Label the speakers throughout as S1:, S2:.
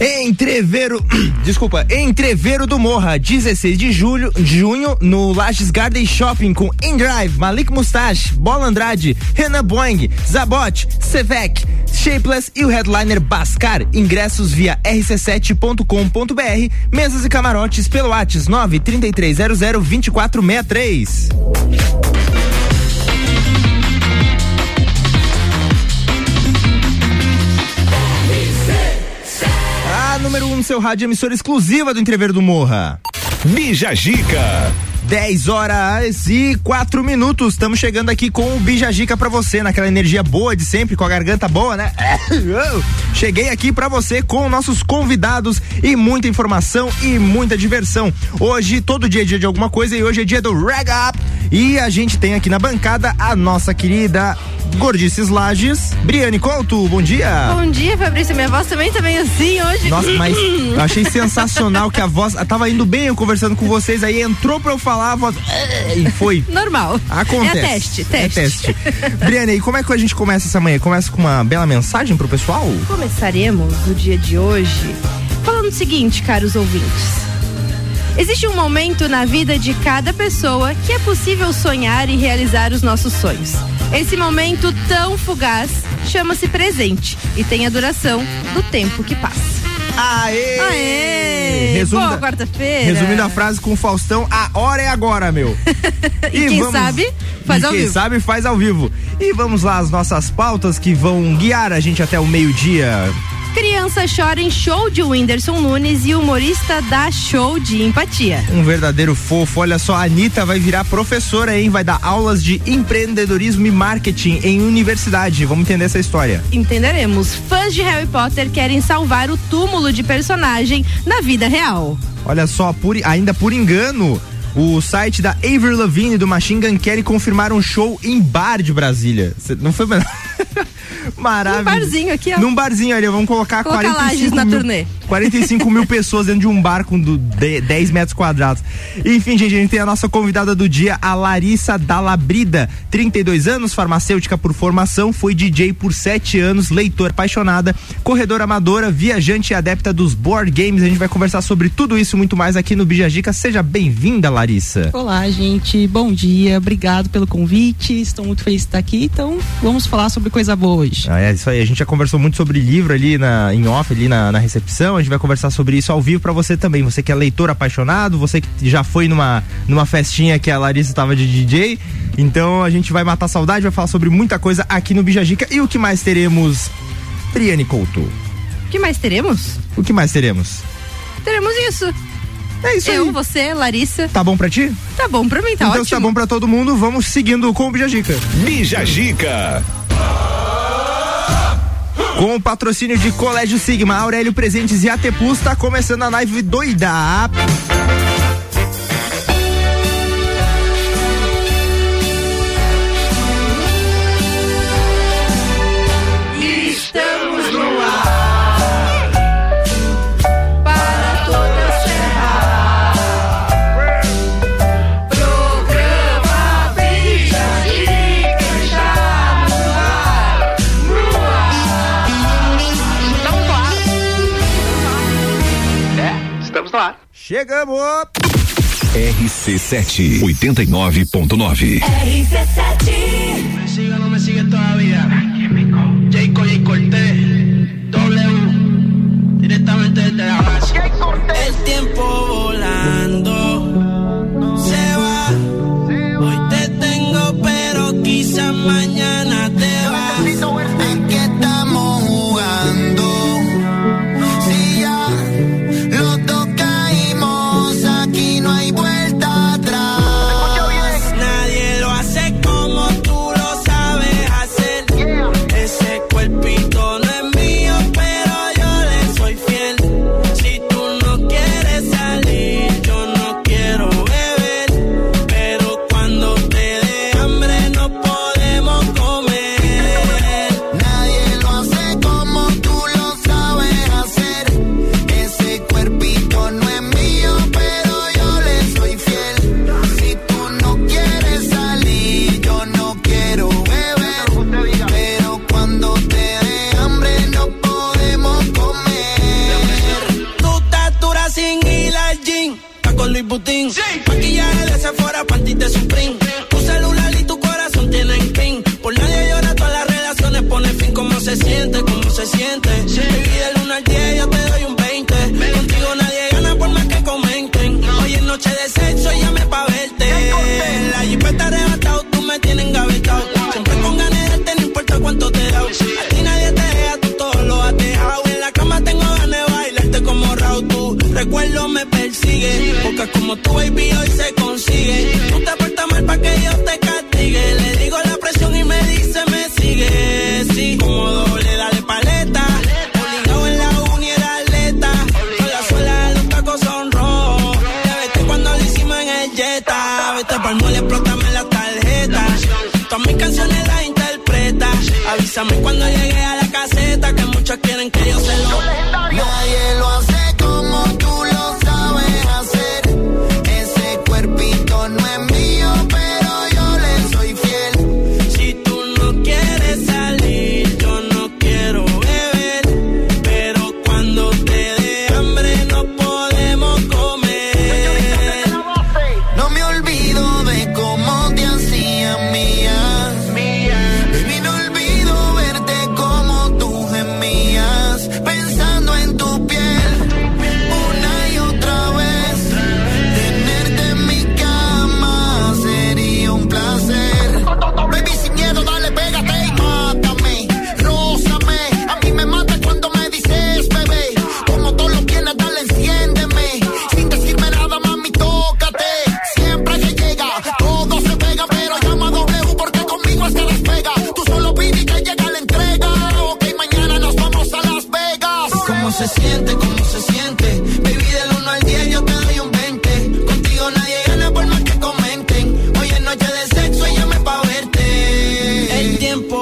S1: Entreveiro, desculpa, Entreveiro do Morra, 16 de julho, junho, no Lages Garden Shopping com Indrive, Malik Mustache, Bola Andrade, Renan Boing, Zabot, Sevec, Shapeless e o headliner Bascar. Ingressos via rc7.com.br, mesas e camarotes pelo WhatsApp 93300 número 1 um no seu rádio, emissora exclusiva do Entrever do Morra.
S2: Bija Gica.
S1: 10 horas e 4 minutos. Estamos chegando aqui com o Bijajica para você, naquela energia boa de sempre, com a garganta boa, né? Cheguei aqui para você com nossos convidados e muita informação e muita diversão. Hoje, todo dia é dia de alguma coisa e hoje é dia do Rag Up. E a gente tem aqui na bancada a nossa querida Gordices Lages, Briane Couto, bom dia.
S3: Bom dia, Fabrício. Minha voz também tá meio assim hoje.
S1: Nossa, mas eu achei sensacional que a voz tava indo bem eu conversando com vocês, aí entrou pra eu falar, voz. E foi.
S3: Normal.
S1: Acontece.
S3: É teste, teste.
S1: É teste. Briane, e como é que a gente começa essa manhã? Começa com uma bela mensagem pro pessoal?
S3: Começaremos no dia de hoje falando o seguinte, caros ouvintes. Existe um momento na vida de cada pessoa que é possível sonhar e realizar os nossos sonhos. Esse momento tão fugaz chama-se presente e tem a duração do tempo que passa.
S1: Aê!
S3: Aê! Resumindo, Boa quarta-feira.
S1: Resumindo a frase com o Faustão, a hora é agora, meu.
S3: e, e, quem vamos, sabe, faz
S1: e
S3: ao
S1: quem
S3: vivo.
S1: Quem sabe, faz ao vivo. E vamos lá, as nossas pautas que vão guiar a gente até o meio-dia.
S3: Criança chora em show de Whindersson Nunes e humorista dá show de empatia.
S1: Um verdadeiro fofo. Olha só, a Anitta vai virar professora, hein? Vai dar aulas de empreendedorismo e marketing em universidade. Vamos entender essa história.
S3: Entenderemos. Fãs de Harry Potter querem salvar o túmulo de personagem na vida real.
S1: Olha só, por, ainda por engano, o site da Avril Lavigne do Machine Gun Kelly confirmaram um show em bar de Brasília. Não foi Maravilhoso.
S3: Num barzinho aqui, ó.
S1: Num barzinho ali, vamos colocar
S3: Coloca
S1: 45
S3: na
S1: mil,
S3: turnê.
S1: 45 mil pessoas dentro de um bar com do, de, 10 metros quadrados. Enfim, gente, a gente tem a nossa convidada do dia, a Larissa Dalabrida, 32 anos, farmacêutica por formação, foi DJ por 7 anos, leitora apaixonada, corredora amadora, viajante e adepta dos board games. A gente vai conversar sobre tudo isso e muito mais aqui no Bijagica. Seja bem-vinda, Larissa.
S4: Olá, gente. Bom dia. Obrigado pelo convite. Estou muito feliz de estar aqui. Então, vamos falar sobre coisa boa hoje.
S1: Ah, é isso aí. A gente já conversou muito sobre livro ali na, em off, ali na, na recepção. A gente vai conversar sobre isso ao vivo para você também. Você que é leitor apaixonado, você que já foi numa, numa festinha que a Larissa estava de DJ. Então a gente vai matar saudade, vai falar sobre muita coisa aqui no Bijagica. E o que mais teremos, Briane Couto?
S3: O que mais teremos?
S1: O que mais teremos?
S3: Teremos isso.
S1: É isso
S3: Eu,
S1: aí.
S3: você, Larissa.
S1: Tá bom pra ti?
S3: Tá bom pra mim, tá
S1: então,
S3: ótimo.
S1: Então tá bom pra todo mundo, vamos seguindo com o Bijagica.
S2: Bijagica.
S1: Com o patrocínio de Colégio Sigma, Aurélio Presentes e AT Plus, tá começando a live doida. Chegamos!
S2: RC7 89.9
S3: RC7
S5: Me sigue o no me sigue todavía. Jayco J Cortés, W, directamente desde la base. El tiempo volando se va. Hoy te tengo, pero quizás mañana
S6: tiempo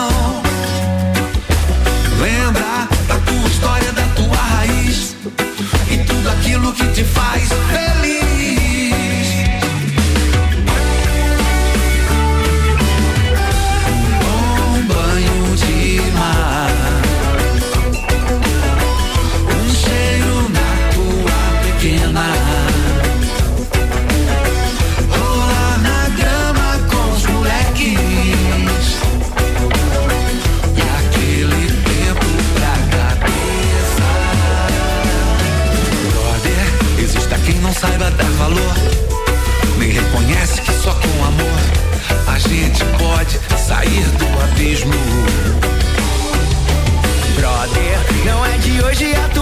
S7: que te faz feliz.
S8: Hoje é a tua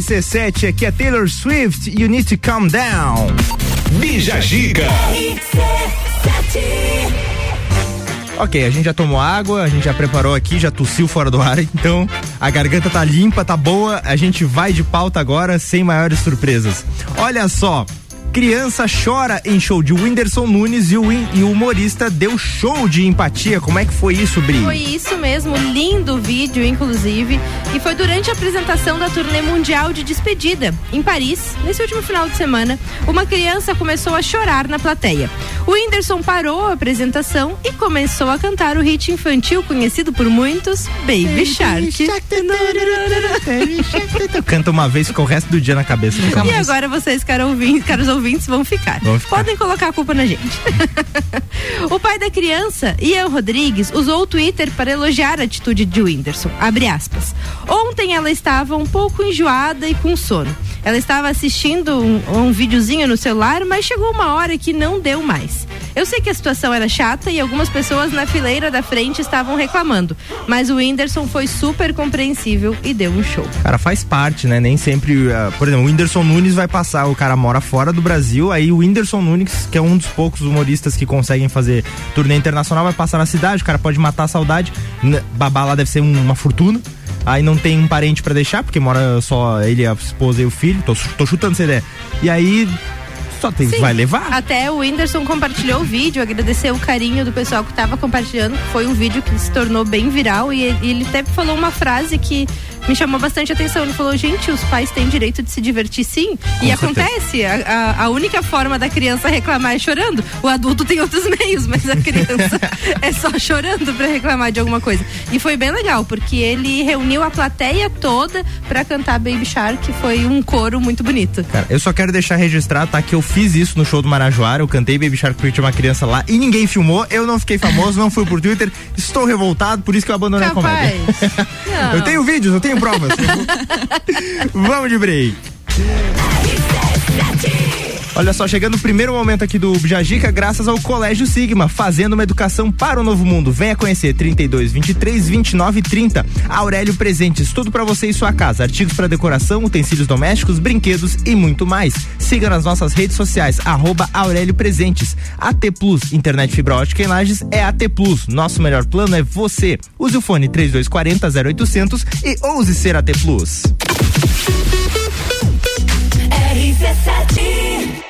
S1: RC7, aqui é Taylor Swift, You Need to Calm Down.
S2: Bija Gica.
S1: Ok, a gente já tomou água, a gente já preparou aqui, já tossiu fora do ar, então a garganta tá limpa, tá boa, a gente vai de pauta agora sem maiores surpresas. Olha só, criança chora em show de Whindersson Nunes e o, win- e o humorista deu show de empatia. Como é que foi isso, Bri?
S3: Foi isso mesmo, lindo vídeo, inclusive. E foi durante a apresentação da turnê mundial de despedida, em Paris, nesse último final de semana, uma criança começou a chorar na plateia. O Whindersson parou a apresentação e começou a cantar o hit infantil conhecido por muitos, Baby Shark.
S1: Canta uma vez, fica o resto do dia na cabeça.
S3: E
S1: mais.
S3: agora vocês, caros ouvintes, caros ouvintes, vão ficar.
S1: Vão ficar.
S3: Podem colocar a culpa na gente. o pai da criança, Ian Rodrigues, usou o Twitter para elogiar a atitude de Whindersson. Abre aspas. Ontem ela estava um pouco enjoada e com sono. Ela estava assistindo um, um videozinho no celular, mas chegou uma hora que não deu mais. Eu sei que a situação era chata e algumas pessoas na fileira da frente estavam reclamando, mas o Whindersson foi super compreensível e deu um show.
S1: Cara, faz parte, né? Nem sempre. ah, por exemplo, o Whindersson Nunes vai passar, o cara mora fora do Brasil, aí o Whindersson Nunes, que é um dos poucos humoristas que conseguem fazer turnê internacional, vai passar na cidade, o cara pode matar a saudade. Babá lá deve ser um- uma fortuna. Aí não tem um parente pra deixar, porque mora só ele, a esposa e o filho. Tô, tô chutando essa ideia. E aí. Só tem,
S3: Sim.
S1: vai levar?
S3: Até o Whindersson compartilhou o vídeo, agradeceu o carinho do pessoal que estava compartilhando. Foi um vídeo que se tornou bem viral e ele, até falou uma frase que me chamou bastante atenção. Ele falou: gente, os pais têm direito de se divertir sim. e
S1: certeza.
S3: acontece. A, a- a única forma da criança reclamar é chorando. O adulto tem outros meios, mas a criança é só chorando para reclamar de alguma coisa. E foi bem legal, porque ele reuniu a plateia toda para cantar Baby Shark, que foi um coro muito bonito.
S1: Cara, eu só quero deixar registrado, tá? Que eu fiz isso no show do Marajoara, eu cantei Baby Shark tinha uma criança lá e ninguém filmou, eu não fiquei famoso, não fui por Twitter, estou revoltado, por isso que eu abandonei a comédia.
S3: Capaz. Não.
S1: Eu tenho vídeos, eu tenho provas. Vamos de break. Olha só, chegando o primeiro momento aqui do Jajica, graças ao Colégio Sigma, fazendo uma educação para o novo mundo. Venha conhecer 32 23 29 30. Aurélio Presentes, tudo para você e sua casa. Artigos para decoração, utensílios domésticos, brinquedos e muito mais. Siga nas nossas redes sociais, arroba Aurélio Presentes. AT Plus, internet fibra ótica em Lages é AT Plus. Nosso melhor plano é você. Use o fone 3240 0800 e ouse ser AT Plus.
S9: RC7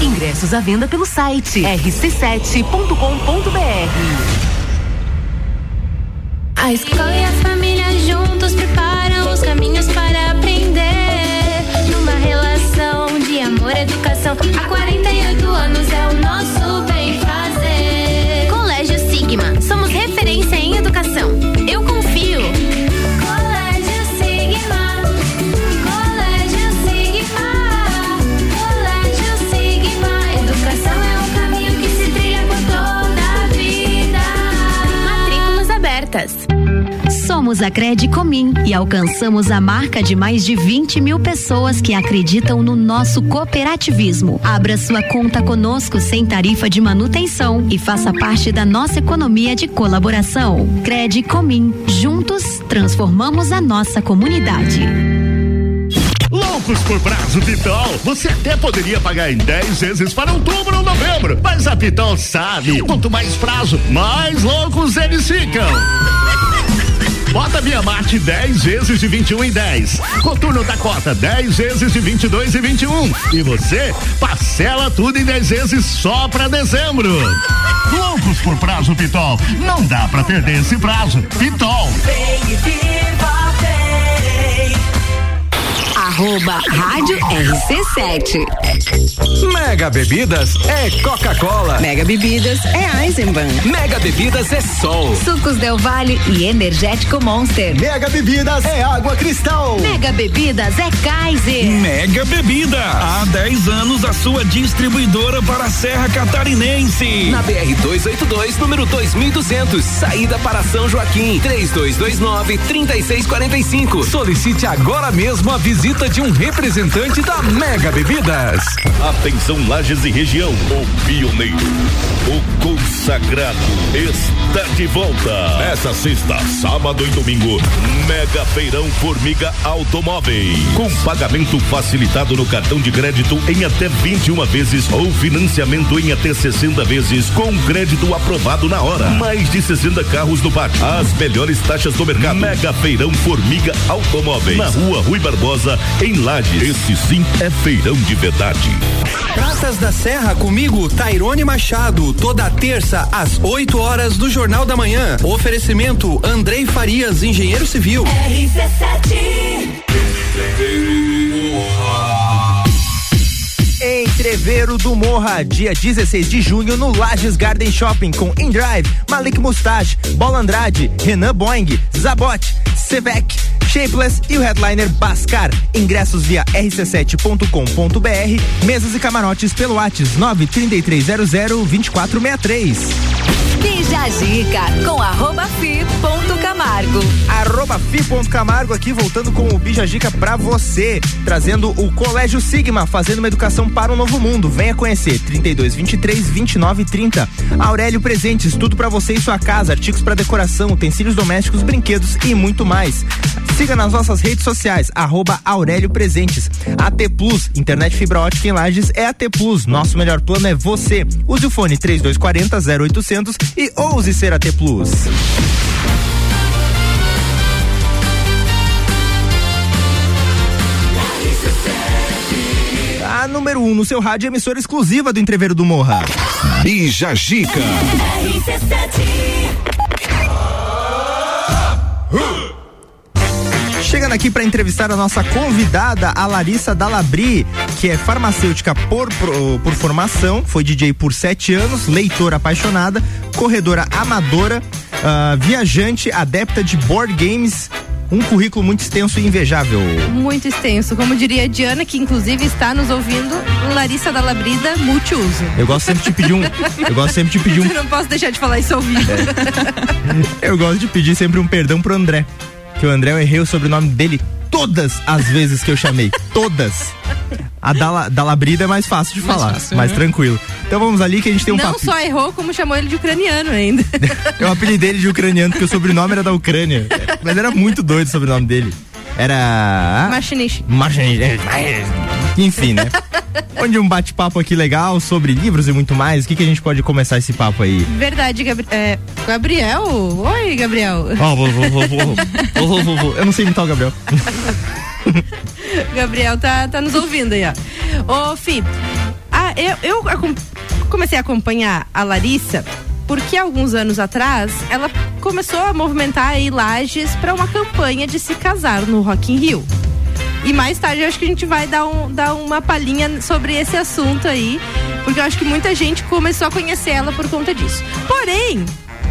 S9: Ingressos à venda pelo site rc7.com.br.
S10: A escola e a família juntos preparam os caminhos para aprender. Numa relação de amor e educação, há 48 Somos a
S11: Comim e alcançamos a marca de mais de 20 mil pessoas que acreditam no nosso cooperativismo. Abra sua conta conosco sem tarifa de manutenção e faça parte da nossa economia de colaboração. Crede Comim. Juntos, transformamos a nossa comunidade.
S12: Loucos por prazo Pitol. Você até poderia pagar em 10 vezes para outubro ou novembro. Mas a Pitol sabe: quanto mais prazo, mais loucos eles ficam. Bota Via Marte 10 vezes de 21 em 10. Coturno da Cota 10 vezes de 22 e 21. E você parcela tudo em 10 vezes só pra dezembro. Loucos por prazo Pitol. Não dá pra perder esse prazo. Pitol.
S9: Vem
S11: Arroba Rádio RC7.
S13: Mega Bebidas é Coca-Cola.
S14: Mega Bebidas é Eisenbahn.
S13: Mega Bebidas é Sol.
S11: Sucos Del Vale e Energético Monster.
S1: Mega Bebidas é água cristal.
S11: Mega Bebidas é Kaiser.
S15: Mega Bebida. Há 10 anos a sua distribuidora para a Serra Catarinense.
S13: Na BR 282, número 2200, saída para São Joaquim, 3229 3645. Solicite agora mesmo a visita de um representante da Mega Bebidas.
S12: Atenção Lages e região, o pioneiro, o consagrado está de volta. Essa sexta, sábado e domingo, Mega Feirão Formiga Automóveis. Com pagamento facilitado no cartão de crédito em até 21 vezes ou financiamento em até 60 vezes com crédito aprovado na hora. Mais de 60 carros no pátio. As melhores taxas do mercado. Mega Feirão Formiga Automóveis. Na rua Rui Barbosa, em Lages. Esse sim é feirão de verdade.
S16: Praças da Serra comigo, Tairone Machado, toda terça às 8 horas do Jornal da Manhã. Oferecimento Andrei Farias, engenheiro civil.
S1: Entreveiro do Morra, dia 16 de junho no Lages Garden Shopping com Indrive, Malik Mustache, Bola Andrade, Renan Boing, Zabot, Sevec, Shapeless e o headliner Bascar. Ingressos via rc7.com.br, mesas e camarotes pelo WhatsApp 93300 2463.
S9: Bija a dica com arroba fi ponto Camargo.
S1: Arroba fi.camargo aqui voltando com o Bija Dica pra você, trazendo o Colégio Sigma, fazendo uma educação para o novo mundo. Venha conhecer 32 23 29 30. Aurélio Presentes, tudo pra você e sua casa, artigos para decoração, utensílios domésticos, brinquedos e muito mais. Siga nas nossas redes sociais, arroba Aurélio Presentes. AT Plus, internet fibra ótica em Lages é AT Plus. Nosso melhor plano é você. Use o fone 3240 0800 e ouse ser AT Plus. Número 1 um no seu rádio, emissora exclusiva do Entreveiro do Morra.
S12: Bija Gica.
S1: Chegando aqui para entrevistar a nossa convidada, a Larissa Dalabri, que é farmacêutica por, por, por formação, foi DJ por sete anos, leitora apaixonada, corredora amadora, ah, viajante, adepta de board games, um currículo muito extenso e invejável.
S3: Muito extenso. Como diria a Diana, que inclusive está nos ouvindo, Larissa da Labrida, multiuso.
S1: Eu gosto sempre de pedir um. Eu gosto sempre de pedir um.
S3: Eu não posso deixar de falar isso ao vivo.
S1: Eu gosto de pedir sempre um perdão pro André. Que o André eu errei o sobrenome dele todas as vezes que eu chamei. todas. A Dala, Dalabrida é mais fácil de
S3: Mais
S1: falar,
S3: fácil,
S1: mais
S3: né?
S1: tranquilo. Então vamos ali que a gente tem um
S3: não
S1: papo.
S3: só errou, como chamou ele de ucraniano ainda.
S1: Eu apelidei ele de ucraniano porque o sobrenome era da Ucrânia. Mas era muito doido o sobrenome dele. Era.
S3: Machinist.
S1: Machinist. Enfim, né? Onde um bate-papo aqui legal sobre livros e muito mais. O que, que a gente pode começar esse papo aí?
S3: Verdade, Gabri é, Gabriel. Oi, Gabriel.
S1: Ó, oh, vou, vou, vou, Eu não sei imitar o Gabriel.
S3: Gabriel tá, tá nos ouvindo aí, ó. Ô, Fih, ah, eu, eu comecei a acompanhar a Larissa porque alguns anos atrás ela começou a movimentar aí lajes para uma campanha de se casar no Rock in Rio. E mais tarde eu acho que a gente vai dar, um, dar uma palhinha sobre esse assunto aí, porque eu acho que muita gente começou a conhecer ela por conta disso. Porém,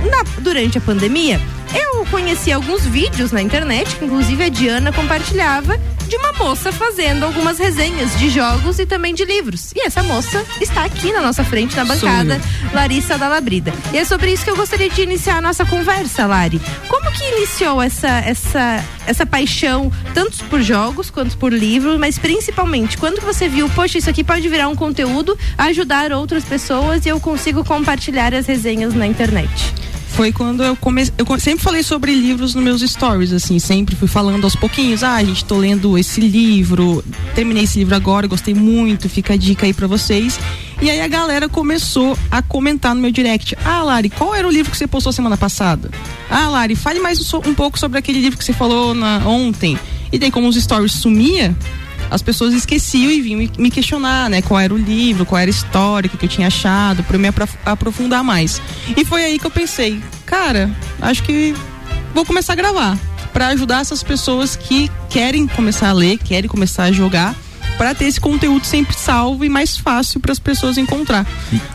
S3: na- durante a pandemia, eu conheci alguns vídeos na internet, que inclusive a Diana compartilhava, de uma moça fazendo algumas resenhas de jogos e também de livros. E essa moça está aqui na nossa frente, na bancada. Larissa Dalabrida. E é sobre isso que eu gostaria de iniciar a nossa conversa, Lari. Como que iniciou essa, essa, essa paixão, tanto por jogos quanto por livros, mas principalmente, quando que você viu, poxa, isso aqui pode virar um conteúdo, ajudar outras pessoas e eu consigo compartilhar as resenhas na internet?
S4: Foi quando eu comecei. Eu sempre falei sobre livros nos meus stories, assim, sempre fui falando aos pouquinhos. Ah, gente, tô lendo esse livro, terminei esse livro agora, gostei muito, fica a dica aí pra vocês. E aí a galera começou a comentar no meu direct. Ah, Lari, qual era o livro que você postou semana passada? Ah, Lari, fale mais um, um pouco sobre aquele livro que você falou na, ontem. E daí, como os stories sumia, as pessoas esqueciam e vinham me- questionar, né? Qual era o livro, qual era a história, o que, eu tinha achado, pra eu me aprof- aprofundar mais. E foi aí que eu pensei, cara, acho que vou começar a gravar Pra ajudar essas pessoas que querem começar a ler, querem começar a jogar, pra ter esse conteúdo sempre salvo e mais fácil para as pessoas encontrar.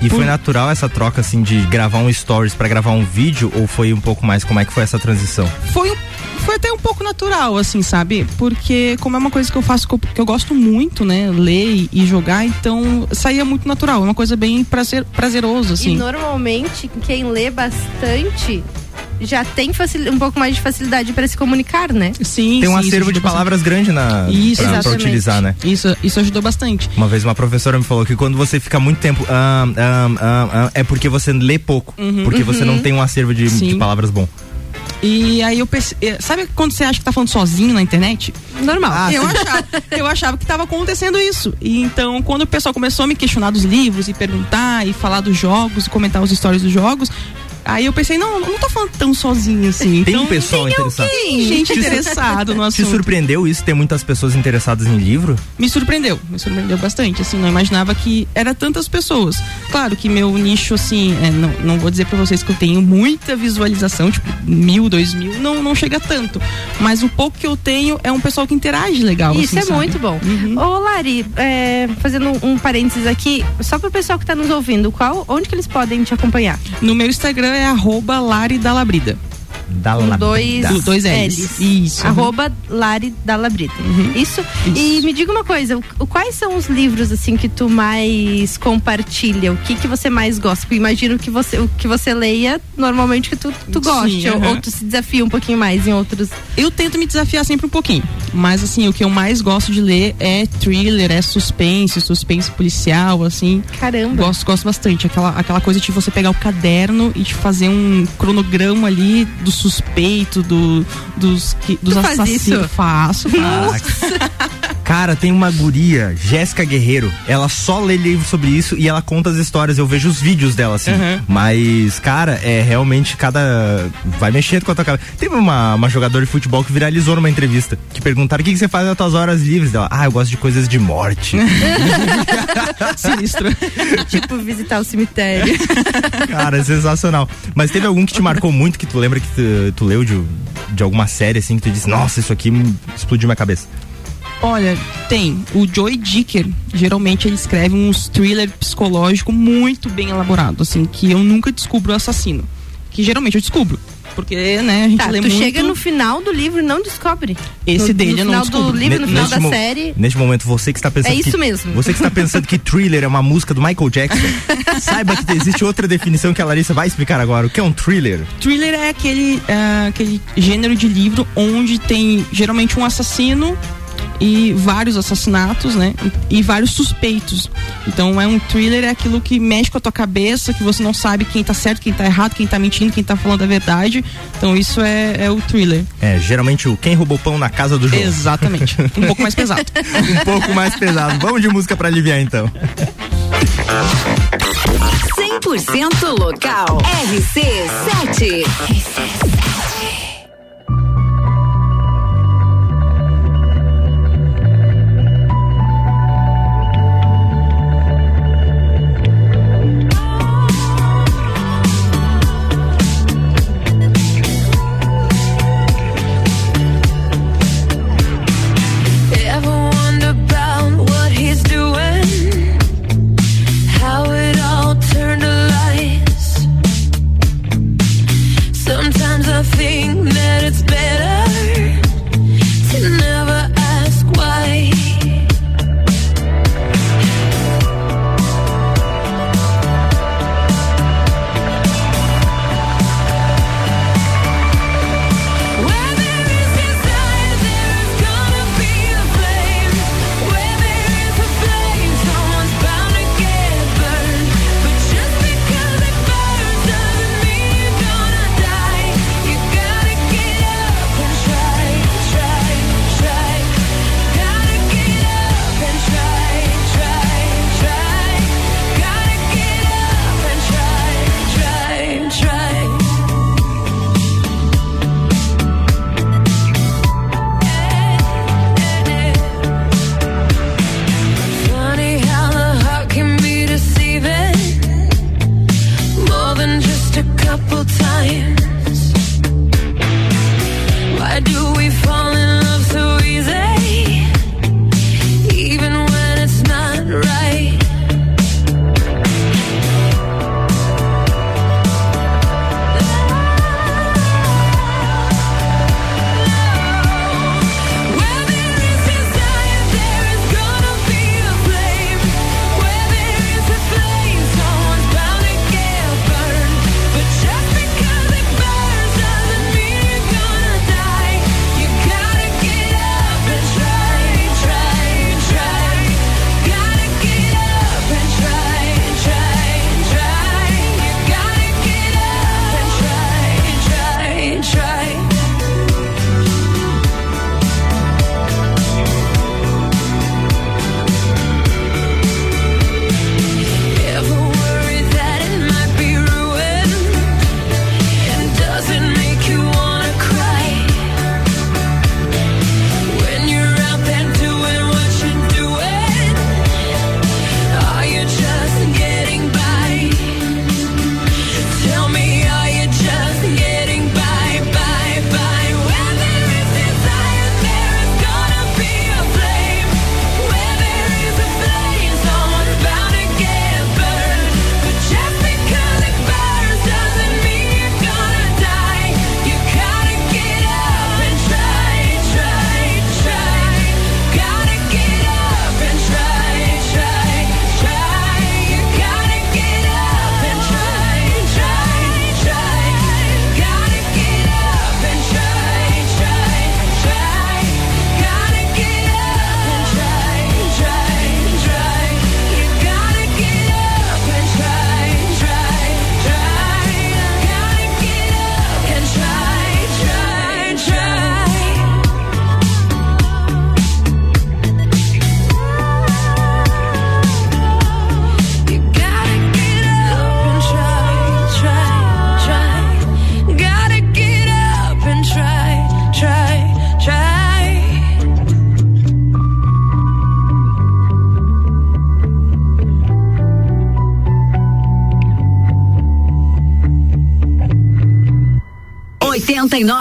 S1: E foi natural essa troca, assim, de gravar um stories pra gravar um vídeo? Ou foi um pouco mais, como é que foi essa transição?
S4: foi, um- até um pouco natural, assim, sabe? Porque como é uma coisa que eu faço que eu, que eu gosto muito, né? Ler e, jogar, então saía muito natural. É uma coisa bem prazer, prazeroso, assim.
S3: E normalmente, quem lê bastante já tem facil- um pouco mais de facilidade para se comunicar, né?
S4: Sim,
S1: Tem um
S4: sim,
S1: acervo de palavras grande na,
S4: Isso,
S1: pra, pra utilizar, né?
S4: Isso, isso ajudou bastante.
S1: Uma vez uma professora me falou que quando você fica muito tempo ah, ah, ah, é porque você lê pouco,
S4: Uhum.
S1: porque você
S4: Uhum.
S1: não tem um acervo de, de palavras bom.
S4: E aí eu pensei, eh, sabe quando você acha que tá falando sozinho na internet?
S3: Normal.
S1: Ah,
S4: eu, achava, eu achava que tava acontecendo isso. E então, quando o pessoal começou a me questionar dos livros e perguntar e falar dos jogos e comentar os stories dos jogos, aí eu pensei, não, não tô falando tão sozinho assim.
S1: Tem
S4: então,
S1: um pessoal interessado.
S4: Tem gente
S1: Te-
S4: interessada no
S1: Te
S4: assunto.
S1: surpreendeu isso ter muitas pessoas interessadas em livro?
S4: Me surpreendeu, me surpreendeu bastante, assim, não imaginava que era tantas pessoas. Claro que meu nicho, assim, é, não, não vou dizer pra vocês que eu tenho muita visualização, tipo, mil, dois mil, não, não chega tanto. Mas o pouco que eu tenho é um pessoal que interage legal.
S3: Isso
S4: assim,
S3: é
S4: sabe?
S3: muito bom.
S1: Uhum.
S3: Ô, Lari, é, fazendo um, um parênteses aqui, só pro pessoal que tá nos ouvindo, qual, onde que eles podem te acompanhar?
S4: No meu Instagram é arroba Lari.
S1: Da
S3: Com dois,
S4: Do- dois L's.
S3: L's.
S4: Isso. Uhum.
S3: Arroba Lari Dalabrida. Isso? E me diga uma coisa, o- quais são os livros assim que tu mais compartilha? O que que você mais gosta? Eu imagino que você, o que você leia normalmente que tu, tu
S4: Sim,
S3: goste, ou, tu se desafia um pouquinho mais em outros.
S4: Eu tento me desafiar sempre um pouquinho. Mas assim, o que eu mais gosto de ler é thriller, é suspense, suspense policial, assim.
S3: Caramba.
S4: Gosto, gosto bastante. Aquela, aquela coisa de você pegar o caderno e de fazer um cronograma ali do suspeito do, dos, dos assassinos. Faço, faço. Nossa.
S1: Cara, tem uma guria, Jéssica Guerreiro. Ela só lê livro sobre isso e ela conta as histórias. Eu vejo os vídeos dela, assim.
S4: Uhum.
S1: Mas, cara, é realmente cada. Vai mexendo com a tua cabeça. Teve uma, uma jogadora de futebol que viralizou numa entrevista. Que perguntaram o que, que você faz nas tuas horas livres dela. Ah, eu gosto de coisas de morte.
S4: Sinistro.
S3: tipo, visitar o cemitério.
S1: Cara, é sensacional. Mas teve algum que te marcou muito, que tu lembra que tu, tu leu de, de alguma série, assim, que tu disse, nossa, isso aqui explodiu minha cabeça.
S4: Olha, tem. O Joey Dicker, geralmente ele escreve uns thriller psicológico muito bem elaborado, assim, que eu nunca descubro o assassino. Que geralmente eu descubro. Porque, né, a gente
S3: Tá,
S4: lê
S3: tu
S4: muito.
S3: chega no final do livro e não descobre.
S4: Esse
S3: no,
S4: dele
S3: no
S4: eu não
S3: final
S4: descubro.
S3: do livro, no
S1: Ne-
S3: final
S1: neste
S3: da série.
S1: Neste momento, você que está pensando.
S3: É isso
S1: que,
S3: mesmo.
S1: Você que está pensando que thriller é uma música do Michael Jackson, saiba que existe outra definição que a Larissa vai explicar agora. O que é um thriller?
S4: Thriller é aquele, ah, aquele gênero de livro onde tem geralmente um assassino e vários assassinatos, né? E, e vários suspeitos. Então é um thriller, é aquilo que mexe com a tua cabeça, que você não sabe quem tá certo, quem tá errado, quem tá mentindo, quem tá falando a verdade. Então isso é, é o thriller.
S1: É, geralmente o quem roubou pão na casa do jogo.
S4: Exatamente. Um pouco mais pesado.
S1: um pouco mais pesado. Vamos de música para aliviar então.
S17: 100% local. RC7.
S18: RC7.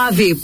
S18: nove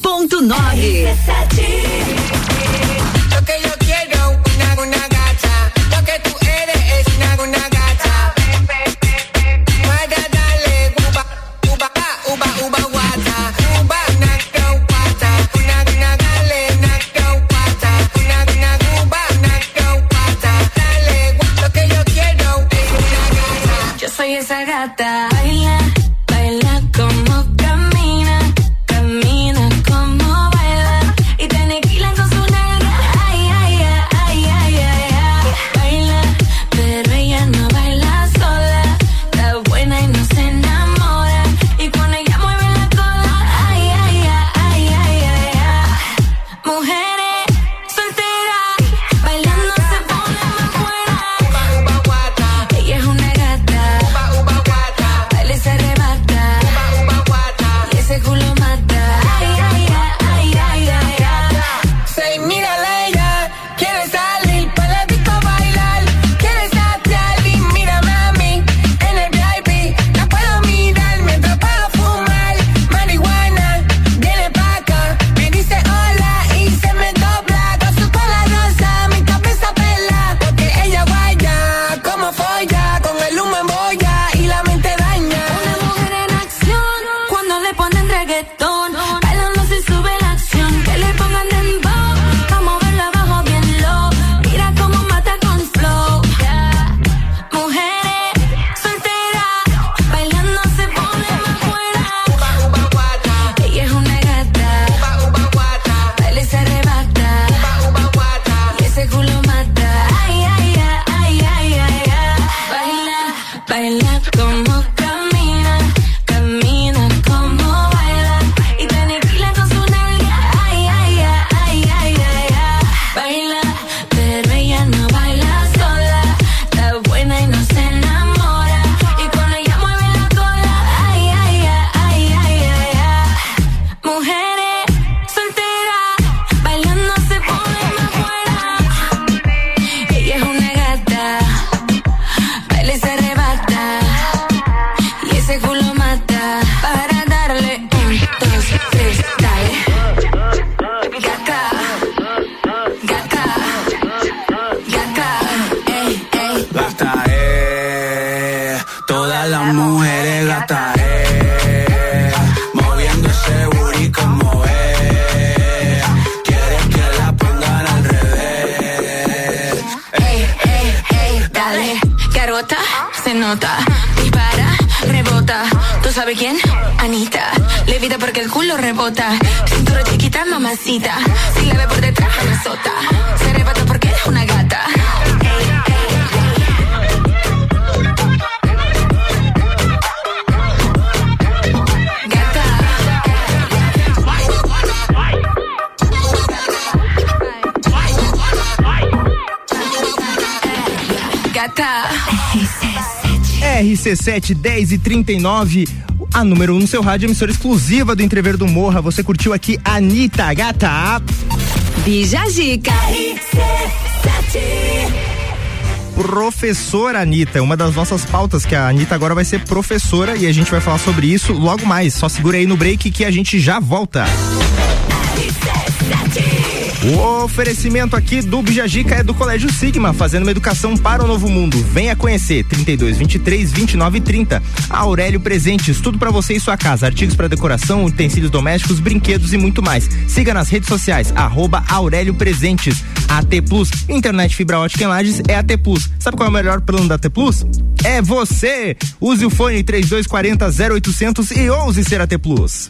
S1: 37 10 e 39 a número 1 um no seu rádio, emissora exclusiva do Entrever do Morra. Você curtiu aqui Anitta Gata.
S19: Bija Zica.
S1: Professora Anitta, é uma das nossas pautas que a Anitta agora vai ser professora e a gente vai falar sobre isso logo mais. Só segura aí no break que a gente já volta. Música o oferecimento aqui do Bijajica é do Colégio Sigma, fazendo uma educação para o novo mundo. Venha conhecer 32 23 29 30. Aurélio Presentes, tudo para você e sua casa, artigos para decoração, utensílios domésticos, brinquedos e muito mais. Siga nas redes sociais arroba Aurélio Presentes. AT Plus, internet fibra ótica em Lages é AT Plus. Sabe qual é o melhor plano da AT Plus? É você. Use o fone 3240 0800 e ouse ser AT Plus.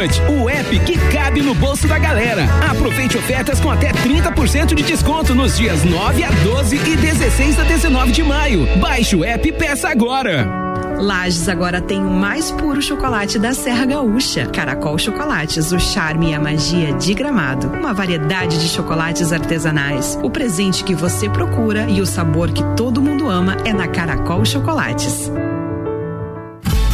S20: Restaurante, o app que cabe no bolso da galera. Aproveite ofertas com até 30% de desconto nos dias 9 a 12 e 16 a 19 de maio. Baixe o app e peça agora.
S14: Lages agora tem o mais puro chocolate da Serra Gaúcha. Caracol Chocolates, o charme e a magia de Gramado. Uma variedade de chocolates artesanais. O presente que você procura e o sabor que todo mundo ama é na Caracol Chocolates.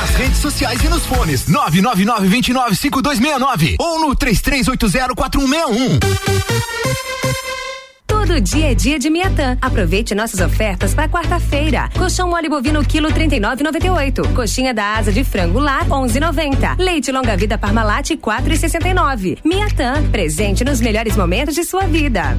S13: Nas redes sociais e nos fones 999 29 5269 ou no 33804161.
S21: Todo dia é dia de Miatã. Aproveite nossas ofertas para quarta-feira. Colchão mole bovino quilo 39,98. Coxinha da asa de frango lar 11,90. Leite longa vida Parmalat 4,69. Miatã, presente nos melhores momentos de sua vida.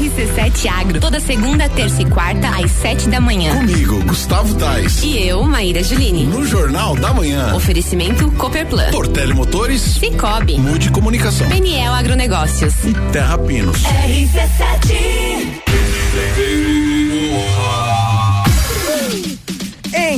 S22: RC7 Agro, toda segunda, terça e quarta, às sete da manhã.
S23: Comigo, Gustavo Tais.
S22: E eu, Maíra Juline.
S23: No Jornal da Manhã.
S22: Oferecimento Copperplan.
S23: Portele Motores.
S22: Cicobi.
S23: Mude Comunicação.
S22: PNL Agronegócios.
S23: E Terra Pinos.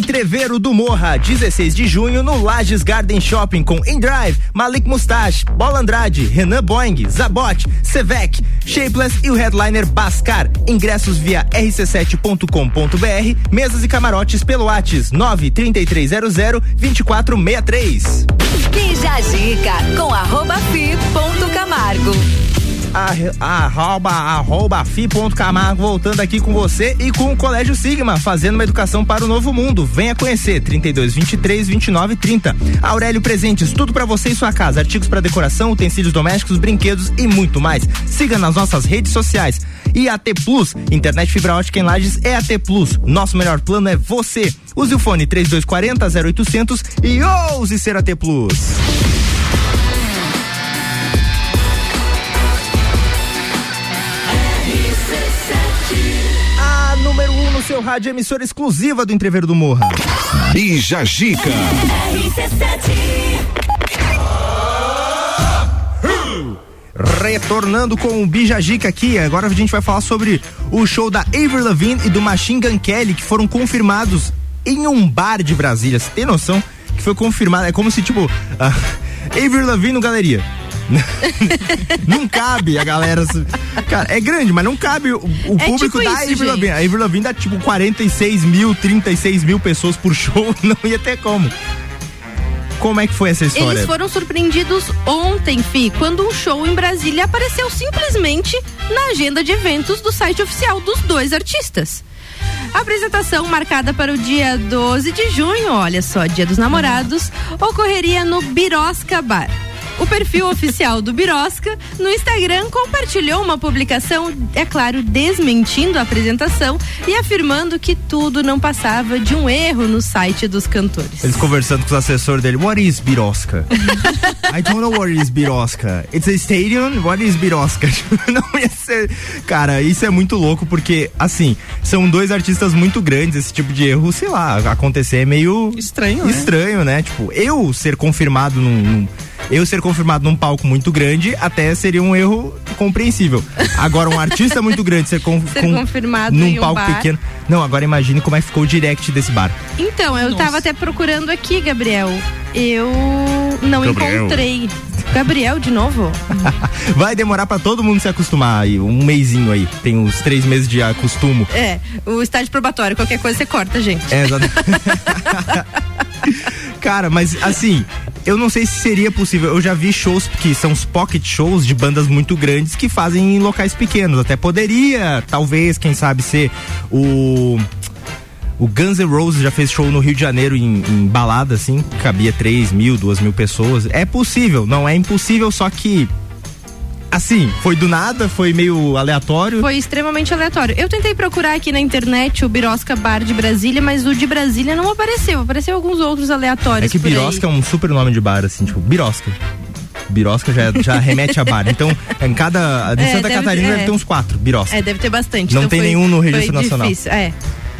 S1: Entreveiro do Morra, 16 de junho no Lages Garden Shopping com Endrive, Malik Mustache, Bola Andrade, Renan Boing, Zabot, Sevec, Shapeless e o headliner Bascar. Ingressos via rc7.com.br, mesas e camarotes pelo Whats 93300 2463.
S17: Bija Zica com arroba fi ponto Camargo.
S1: Arroba, arroba fi.camargo voltando aqui com você e com o Colégio Sigma, fazendo uma educação para o novo mundo. Venha conhecer 32 23 29 30. Aurélio Presentes, tudo para você e sua casa, artigos para decoração, utensílios domésticos, brinquedos e muito mais. Siga nas nossas redes sociais. E AT Plus, internet fibra ótica em Lages é AT Plus. Nosso melhor plano é você. Use o fone 3240 0800 e ouse ser AT Plus. No seu rádio, emissora exclusiva do Entreveiro do Morra.
S12: Bija Gica.
S1: Retornando com o Bijajica aqui, agora a gente vai falar sobre o show da Avril Lavigne e do Machine Gun Kelly que foram confirmados em um bar de Brasília. Você tem noção que foi confirmado? É como se tipo a Avril Lavigne no galeria. não cabe a galera. Cara, é grande, mas não cabe o, o
S3: É
S1: público
S3: tipo
S1: da Avril. Lavigne. A Avril Lavigne dá tipo 46 mil, 36 mil pessoas por show, não ia ter como. Como é que foi essa história?
S3: Eles foram surpreendidos ontem, Fi, quando um show em Brasília apareceu simplesmente na agenda de eventos do site oficial dos dois artistas. A apresentação, marcada para o dia 12 de junho, olha só, dia dos namorados, ocorreria no Birosca Bar. O perfil oficial do Birosca no Instagram compartilhou uma publicação, é claro, desmentindo a apresentação e afirmando que tudo não passava de um erro no site dos cantores.
S1: Eles conversando com os assessores dele. What is Birosca? I don't know what is Birosca. It's a stadium? What is Birosca? Não ia ser. Cara, isso é muito louco porque, assim, são dois artistas muito grandes. Esse tipo de erro, sei lá, acontecer é meio.
S4: Estranho, né?
S1: Estranho, né? Tipo, eu ser confirmado num. num- Eu ser confirmado num palco muito grande até seria um erro compreensível. Agora, um artista muito grande ser, con
S3: Ser
S1: com-
S3: confirmado
S1: num
S3: em um
S1: palco
S3: bar.
S1: pequeno. Não, agora imagine como é que ficou o direct desse bar.
S3: Então, eu tava até procurando aqui, Gabriel. Eu não
S1: Gabriel.
S3: encontrei. Gabriel, de novo?
S1: Vai demorar pra todo mundo se acostumar aí, um mêsinho aí. Tem uns três meses de acostumo.
S3: É, o estágio probatório, qualquer coisa você corta, gente.
S1: É, exato. Cara, mas assim, eu não sei se seria possível. Eu já vi shows que são os pocket shows de bandas muito grandes que fazem em locais pequenos. Até poderia, talvez, quem sabe, ser o. O Guns N' Roses já fez show no Rio de Janeiro em, em balada, assim, cabia 3 mil, 2 mil pessoas. É possível, não é impossível, só que. Assim, foi do nada, foi meio aleatório.
S3: Foi extremamente aleatório. Eu tentei procurar aqui na internet o Birosca Bar de Brasília, mas o de Brasília não apareceu. Apareceu alguns outros aleatórios.
S1: É que
S3: por aí.
S1: Birosca é um super nome de bar, assim, tipo, Birosca. Birosca já, já remete a bar. Então, em cada. Em
S3: É,
S1: Santa
S3: deve
S1: Catarina
S3: ter-
S1: deve
S3: é.
S1: ter uns quatro, Birosca.
S3: É, deve ter bastante.
S1: Não
S3: então
S1: tem
S3: foi-
S1: nenhum no registro nacional.
S3: Difícil. É.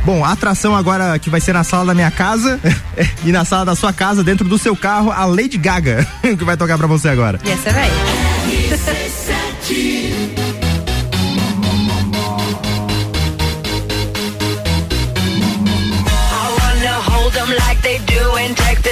S1: Bom, a atração agora que vai ser na sala da minha casa e na sala da sua casa, dentro do seu carro, a Lady Gaga, que vai tocar pra você agora.
S3: E essa é
S23: and take the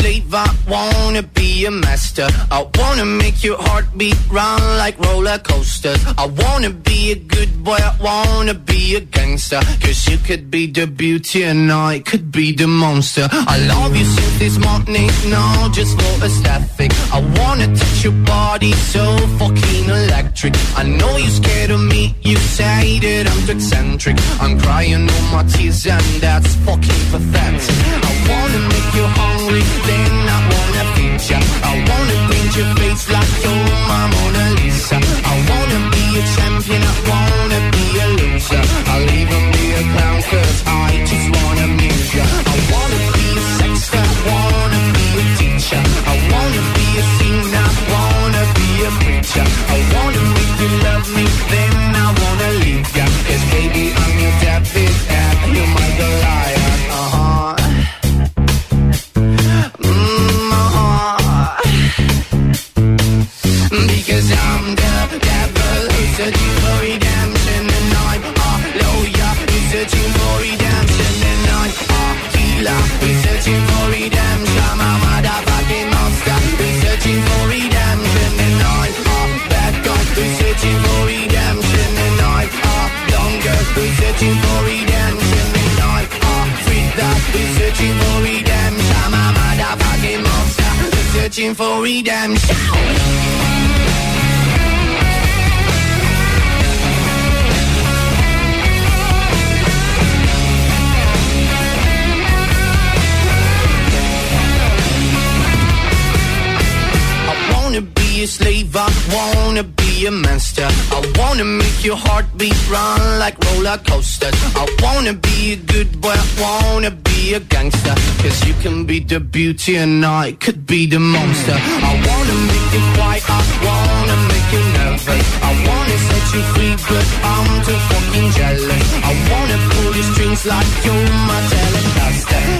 S18: Slave, I wanna be a master. I wanna make your heart beat round like roller coasters. I wanna be a good boy, I wanna be a gangster. Cause you could be the beauty and I could be the monster. I love you since this morning, no, just for aesthetic. I wanna touch your body so fucking electric. I know you're scared of me, you say that I'm too eccentric. I'm crying all my tears and that's fucking pathetic. I wanna make you hungry, then I wanna feed ya. I wanna paint your face like
S24: seu roller coasters. I wanna be a good boy, I wanna be a gangster. Cause you can be the beauty and I could be the monster. I wanna make you quiet, I wanna make you nervous. I wanna set you free, but I'm too fucking jealous. I wanna pull your strings like you're my telecaster.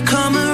S24: you come around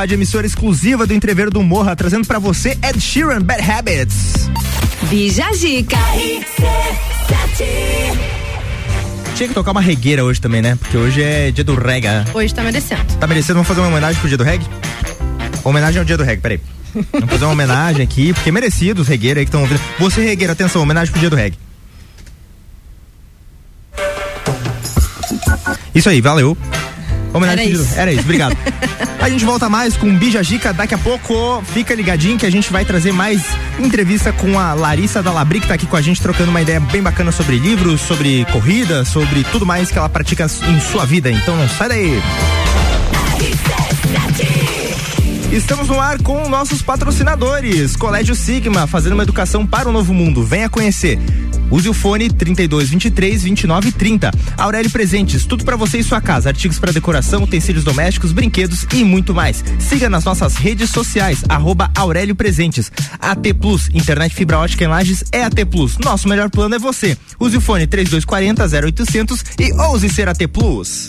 S1: rádio emissora exclusiva do Entreveiro do Morra, trazendo pra você Ed Sheeran Bad Habits.
S17: Bija Zica.
S1: Tinha que tocar uma regueira hoje também, né? Porque hoje é dia do reggae. né?
S3: Hoje tá merecendo.
S1: Tá merecendo? Vamos fazer uma homenagem pro dia do reggae? Homenagem ao dia do reggae, peraí. Vamos fazer uma homenagem aqui, porque é merecido os regueiros aí que estão ouvindo. Você, regueiro, atenção, homenagem pro dia do reggae. Isso aí, valeu. Homenagem
S3: Era
S1: pro dia do-
S3: isso.
S1: Era isso, obrigado. A gente volta mais com Bija Gica daqui a pouco. Fica ligadinho que a gente vai trazer mais entrevista com a Larissa da Labri, que tá aqui com a gente, trocando uma ideia bem bacana sobre livros, sobre corrida, sobre tudo mais que ela pratica em sua vida. Então não sai daí. Estamos no ar com nossos patrocinadores. Colégio Sigma, fazendo uma educação para o novo mundo. Venha conhecer. Use o fone 3223 2930. Aurélio Presentes, tudo para você e sua casa. Artigos para decoração, utensílios domésticos, brinquedos e muito mais. Siga nas nossas redes sociais, arroba Aurélio Presentes. AT Plus, internet fibra ótica em Lages é AT Plus. Nosso melhor plano é você. Use o fone 3240 0800 e ouse ser AT Plus.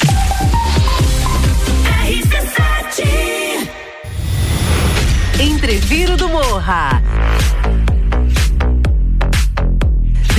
S9: Entreviro do Morra.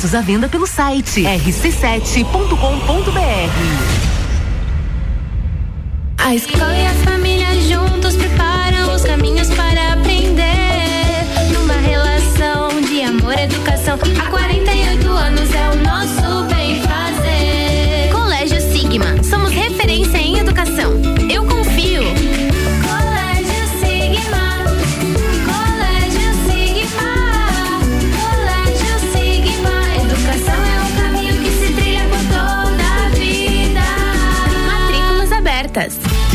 S9: Ingressos à venda pelo site rc7.com.br.
S8: A escola e a família juntos preparam os caminhos para aprender. Numa relação de amor e educação. Há 48 anos é o nosso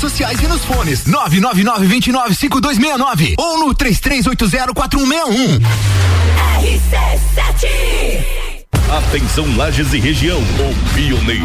S13: sociais e nos fones. 999 29 5269 ou no 33804161.
S8: RC7
S12: Atenção Lages e região, o pioneiro,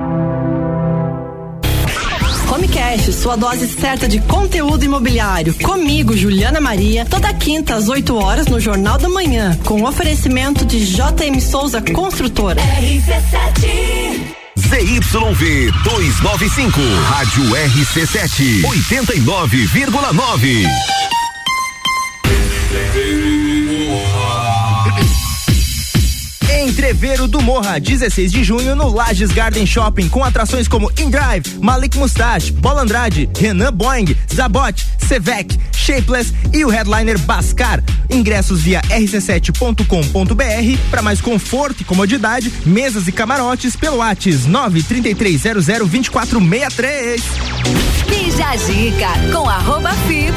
S25: Homecast, sua dose certa de conteúdo imobiliário. Comigo, Juliana Maria, toda quinta às 8 horas no Jornal da Manhã, com oferecimento de JM Souza Construtora.
S13: ZYV 295, Rádio RC7, 89,9.
S1: Entreveiro do Morra, 16 de junho no Lages Garden Shopping, com atrações como InDrive, Malik Mustache, Bola Andrade, Renan Boing, Zabot, Sevec, Shapeless e o headliner Bascar. Ingressos via rc7.com.br para mais conforto e comodidade, mesas e camarotes pelo Whats 933002463.
S17: Bija Zica com arroba fi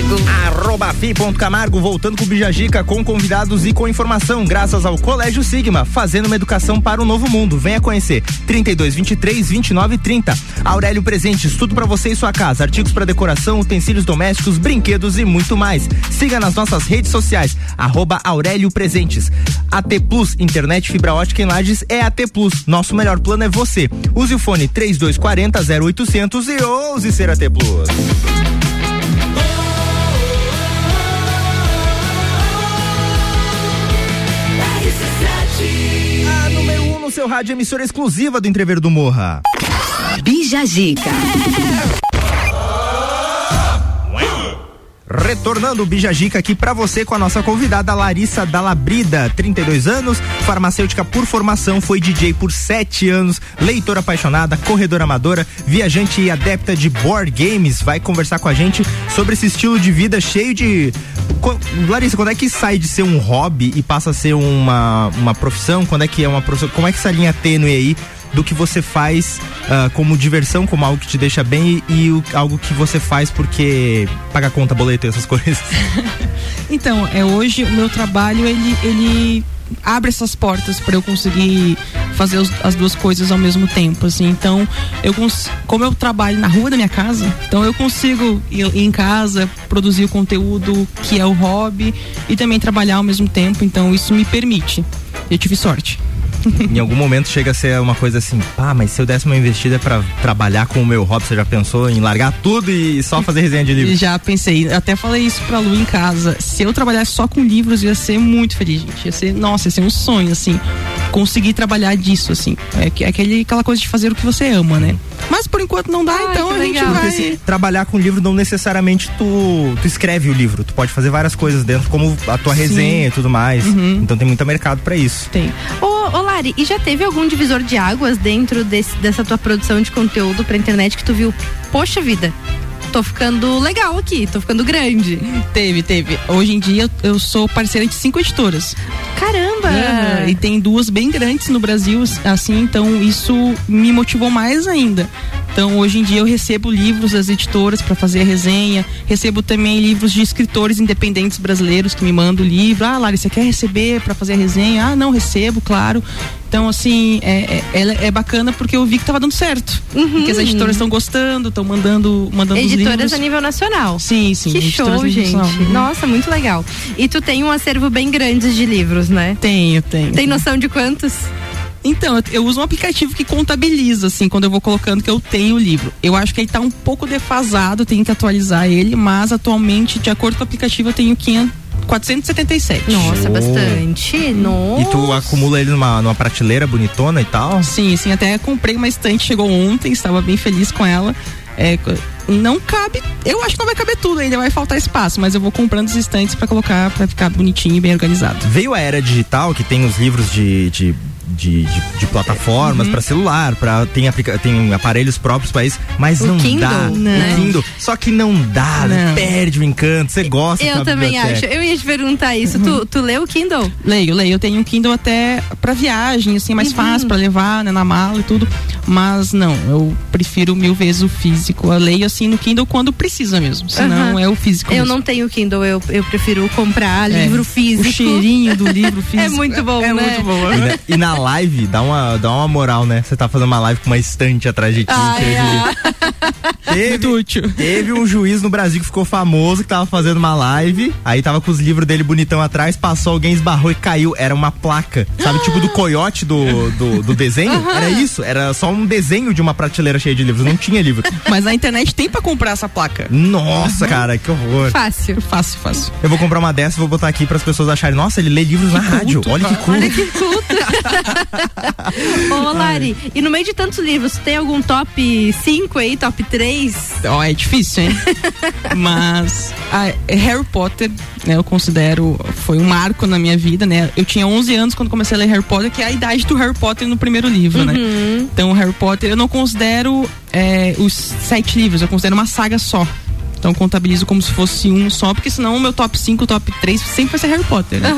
S17: Camargo.
S1: Arroba fi.camargo, voltando com o Bijagica com convidados e com informação, graças ao Colégio Sigma, fazendo uma educação para o novo mundo. Venha conhecer. 32 23 29 30. Aurélio Presentes, tudo para você e sua casa. Artigos para decoração, utensílios domésticos, brinquedos e muito mais. Siga nas nossas redes sociais. Arroba Aurélio Presentes. AT Plus, internet fibra ótica em Lages é AT Plus. Nosso melhor plano é você. Use o fone 3240 0800 e ouse ser AT Plus. Seu rádio, emissora exclusiva do Entrever do Morra.
S17: Bija Gica.
S1: Retornando o Bijagica aqui pra você com a nossa convidada Larissa Dalabrida, 32 anos, farmacêutica por formação, foi DJ por 7 anos, leitora apaixonada, corredora amadora, viajante e adepta de board games. Vai conversar com a gente sobre esse estilo de vida cheio de. Larissa, quando é que sai de ser um hobby e passa a ser uma, uma profissão? Quando é que é uma profissão? Como é que essa linha tênue aí? Do que você faz ah, como diversão, como algo que te deixa bem e, e o- algo que você faz porque paga conta, boleto essas coisas.
S4: Então, é hoje o meu trabalho ele, ele abre essas portas para eu conseguir fazer os- as duas coisas ao mesmo tempo, assim. Então, eu como eu trabalho na rua da minha casa, então eu consigo ir, ir em casa, produzir o conteúdo que é o hobby e também trabalhar ao mesmo tempo. Então, isso me permite. Eu tive sorte.
S1: em algum momento chega a ser uma coisa assim, pá, mas se eu desse uma investida pra trabalhar com o meu hobby, você já pensou em largar tudo e só fazer resenha de livro?
S4: Já pensei, até falei isso pra Lu em casa. Se eu trabalhasse só com livros, ia ser muito feliz, gente. Ia ser, nossa, ia ser um sonho, assim. Conseguir trabalhar disso, assim. É, que- é aquele, aquela coisa de fazer o que você ama, né? Mas por enquanto não dá, então a gente
S1: Porque
S4: vai.
S1: assim, trabalhar com livro não necessariamente tu, tu escreve o livro, tu pode fazer várias coisas dentro, como a tua
S3: Sim.
S1: resenha e tudo mais. Então tem muito mercado pra isso.
S4: Tem.
S3: Ô, ô Lari, e já teve algum divisor de águas dentro desse- dessa tua produção de conteúdo pra internet que tu viu? Poxa vida, tô ficando legal aqui, tô ficando grande.
S4: Teve, teve. Hoje em dia eu, sou parceira de cinco editoras.
S3: Caramba!
S4: Aham, E tem duas bem grandes no Brasil, assim, então isso me motivou mais ainda. Então hoje em dia eu recebo livros das editoras para fazer a resenha, recebo também livros de escritores independentes brasileiros que me mandam o livro. Ah, Lari, você quer receber para fazer a resenha? Ah, não, recebo, claro. Então, assim, é, é, é bacana porque eu vi que tava dando certo. Que as editoras estão gostando, estão mandando, mandando
S3: Editoras a nível nacional.
S4: Sim, sim.
S3: Que show, gente.
S4: nacional.
S3: Nossa, muito legal. E tu tem um acervo bem grande de livros, né?
S4: Tenho, tenho.
S3: Tem noção de quantos?
S4: Então, eu- eu uso um aplicativo que contabiliza, assim, quando eu vou colocando que eu tenho o livro. Eu acho que ele tá um pouco defasado, tenho que atualizar ele, mas atualmente, de acordo com o aplicativo, eu tenho 500, 477.
S3: Nossa, bastante. Nossa.
S1: E tu acumula ele numa, numa prateleira bonitona e tal?
S4: Sim, sim, até comprei uma estante, chegou ontem, estava bem feliz com ela. É, não cabe, eu acho que não vai caber tudo ainda, vai faltar espaço, mas eu vou comprando os estantes para colocar, para ficar bonitinho e bem organizado.
S1: Veio a era digital que tem os livros de, de, de, de- de plataformas
S4: Uhum.
S1: pra celular, para tem, aplica, tem aparelhos próprios para isso, mas
S3: O
S1: não
S3: Kindle,
S1: dá.
S3: né?
S1: O Kindle, só que não dá,
S4: Não.
S1: perde o encanto, você gosta
S3: Eu também acho.
S1: biblioteca.
S3: Eu ia te perguntar isso. Tu, tu leu o Kindle?
S4: Leio, leio. Eu tenho um Kindle até pra viagem, assim, mais
S3: Uhum.
S4: fácil pra levar, né, na mala e tudo. Mas não, eu prefiro mil vezes o físico. Eu leio assim no Kindle quando precisa mesmo. Senão é o físico.
S3: Eu
S4: mesmo.
S3: não tenho Kindle, eu, eu prefiro comprar
S4: É.
S3: livro físico.
S4: O cheirinho do livro físico.
S3: É muito bom,
S4: é,
S3: né?
S4: muito bom.
S1: E na, e na live, dá uma, dá uma moral, né? Você tá fazendo uma live com uma estante atrás de ti.
S3: Ai,
S1: cheia de
S3: ai.
S1: livro. Teve, teve um juiz no Brasil que ficou famoso, que tava fazendo uma live, aí tava com os livros dele bonitão atrás, passou alguém, esbarrou e caiu. Era uma placa, sabe? Tipo do coiote do, do, do desenho. Era isso, era só um desenho de uma prateleira cheia de livros, não tinha livro.
S4: Mas na internet tem pra comprar essa placa.
S1: Nossa, cara, que horror.
S3: Fácil.
S4: Fácil, fácil.
S1: Eu vou comprar uma dessa e vou botar aqui para as pessoas acharem, nossa, ele lê livros na rádio. Olha que culto.
S3: Olha que culto. Ô, Lari, e no meio de tantos livros, tem algum top 5 aí, top 3?
S4: Ó, é difícil, hein? Mas ah, Harry Potter, né, eu considero, foi um marco na minha vida, né? Eu tinha 11 anos quando comecei a ler Harry Potter, que é a idade do Harry Potter no primeiro livro, né? Então, Harry Potter, eu não considero é, os sete livros, eu considero uma saga só. Então, contabilizo como se fosse um só, porque senão o meu top 5, top 3 sempre vai ser Harry Potter, né?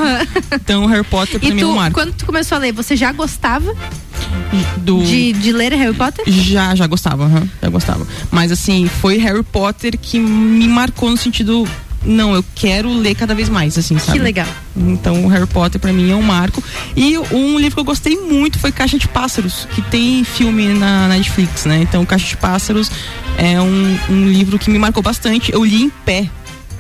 S4: Então, Harry Potter pra
S3: E
S4: mim é um
S3: tu,
S4: marco.
S3: quando tu começou a ler, você já gostava
S4: Do...
S3: de, de ler Harry Potter?
S4: Já, já gostava, aham, já gostava. Mas assim, foi Harry Potter que me marcou no sentido não, eu quero ler cada vez mais, assim, sabe?
S3: Que legal.
S4: Então, o Harry Potter pra mim é um marco. E um livro que eu gostei muito foi Caixa de Pássaros, que tem filme na Netflix, né? Então, Caixa de Pássaros é um, um livro que me marcou bastante. Eu li em pé,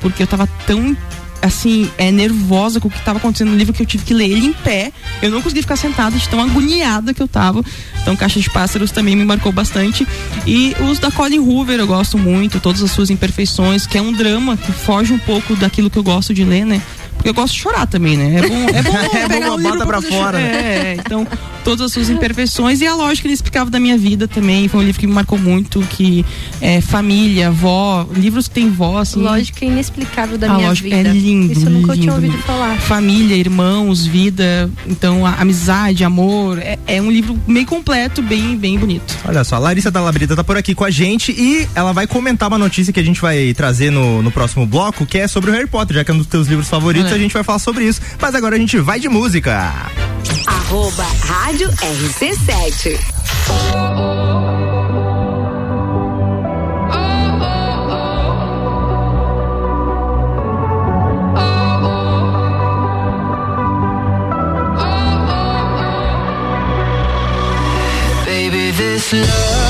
S4: porque eu tava tão assim, é nervosa com o que estava acontecendo no livro que eu tive que ler ele em pé. Eu não consegui ficar sentada de tão agoniada que eu tava. Então, Caixa de Pássaros também me marcou bastante. E os da Colin Hoover eu gosto muito, todas as suas imperfeições, que é um drama que foge um pouco daquilo que eu gosto de ler, né? Porque eu gosto de chorar também, né? É bom, é bom,
S1: É bom
S4: pegar
S1: uma
S4: um livro
S1: bota pra fora, né?
S4: É, então, todas as suas imperfeições e a lógica que ele explicava da minha vida também. Foi um livro que me marcou muito, que é família, vó, livros que tem vó, assim.
S3: Lógica inexplicável da
S4: a
S3: minha
S4: lógica
S3: vida.
S4: é lindo.
S3: Isso eu nunca tinha
S4: lindo,
S3: ouvido
S4: lindo.
S3: falar.
S4: Família, irmãos, vida, então a, amizade, amor. É, é um livro meio completo, bem, bem bonito.
S1: Olha só, a Larissa da Labrita tá por aqui com a gente e ela vai comentar uma notícia que a gente vai trazer no, no próximo bloco, que é sobre o Harry Potter, já que é um dos teus livros favoritos. A gente vai falar sobre isso. Mas agora a gente vai de música.
S26: Arroba Rádio RC7.
S17: Baby, this love,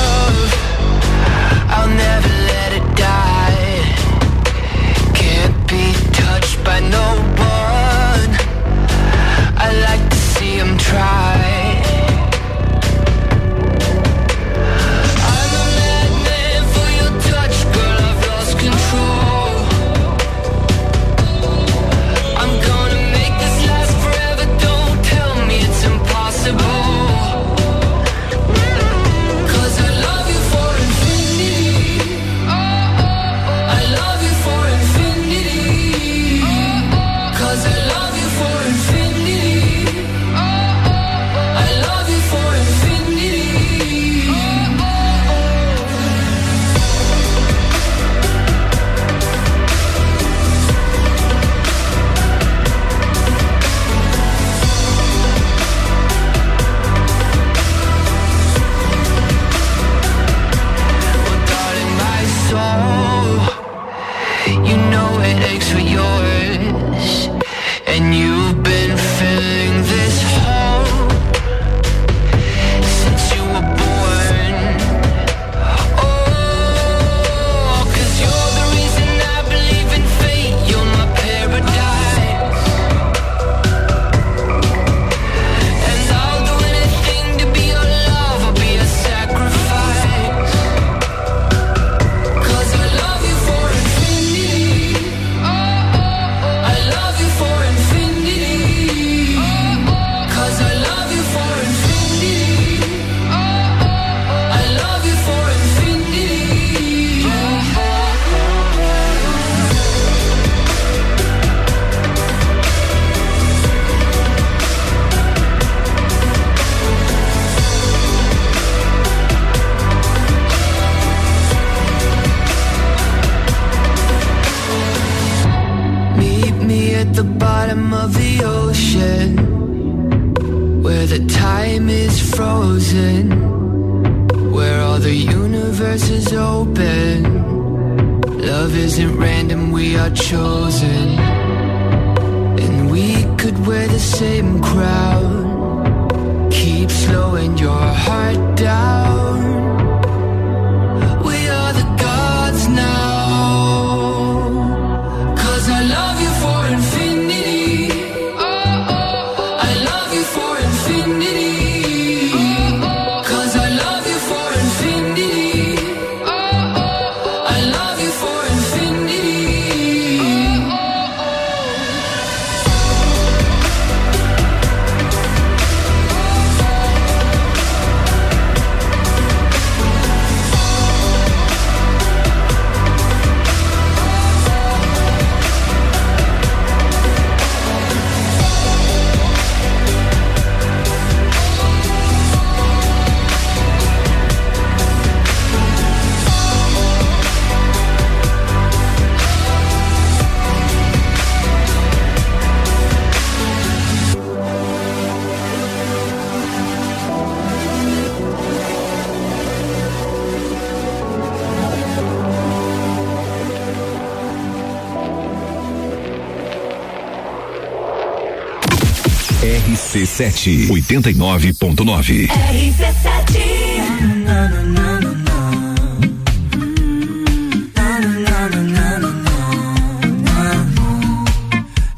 S27: RC7 89.9.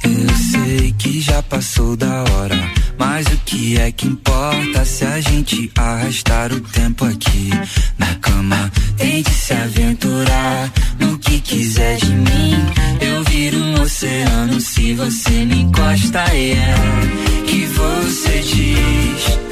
S28: Eu sei que já passou da hora, mas o que é que importa se a gente arrastar o tempo aqui na cama? Tente se aventurar no que quiser de mim. Eu viro um oceano se você me encosta, é que você diz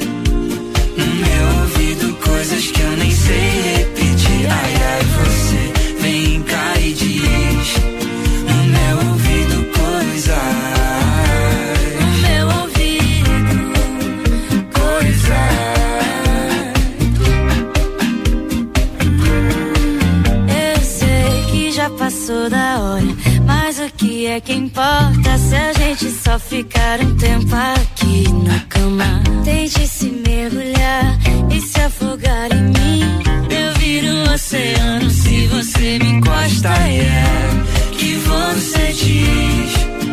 S29: é que importa se a gente só ficar um tempo aqui na cama? Tente se mergulhar e se afogar em mim.
S28: Eu viro um oceano se você me encosta. É que você diz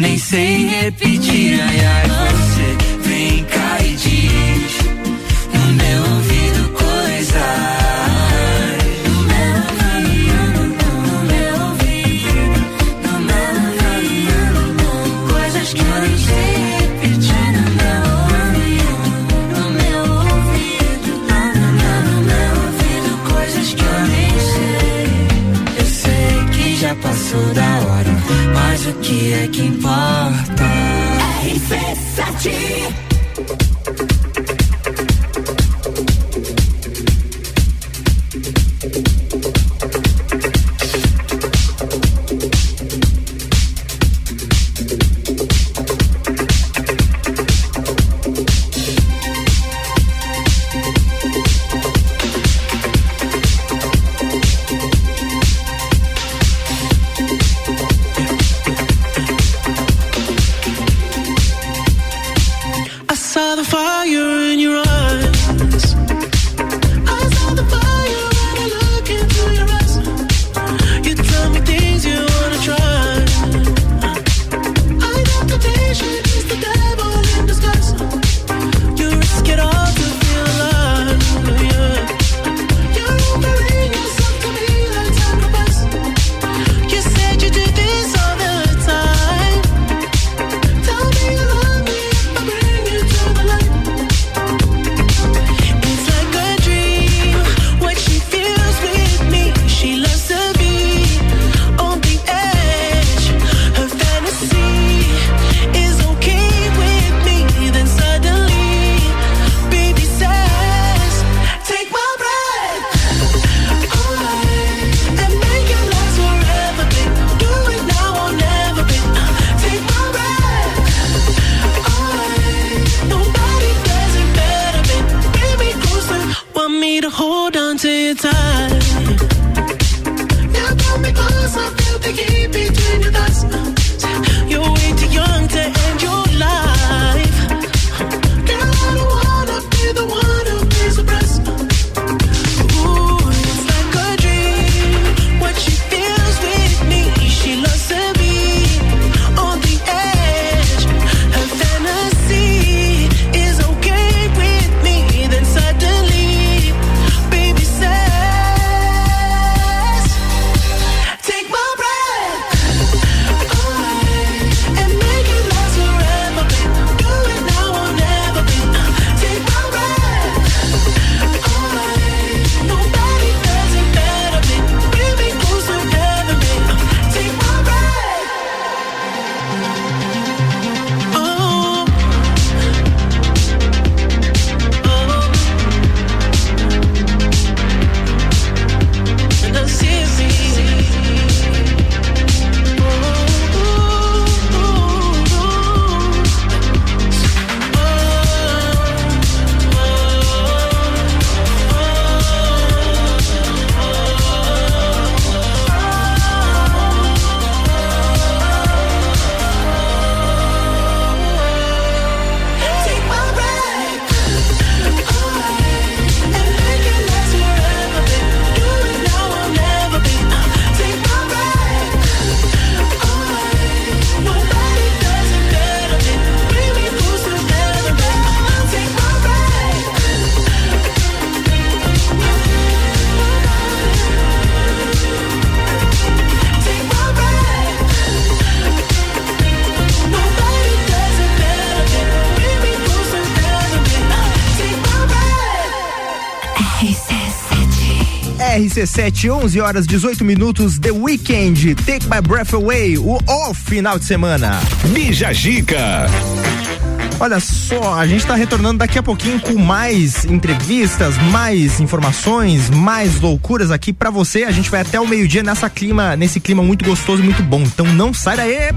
S28: nem sei repetir. Ai, ai, RC7
S1: RC7, 11 horas 18 minutos, The Weekend, Take My Breath Away, o o final de semana.
S15: Bija Gica.
S1: Olha só, a gente está retornando daqui a pouquinho com mais entrevistas, mais informações, mais loucuras aqui para você. A gente vai até o meio-dia nessa clima, nesse clima muito gostoso e muito bom. Então não sai daí.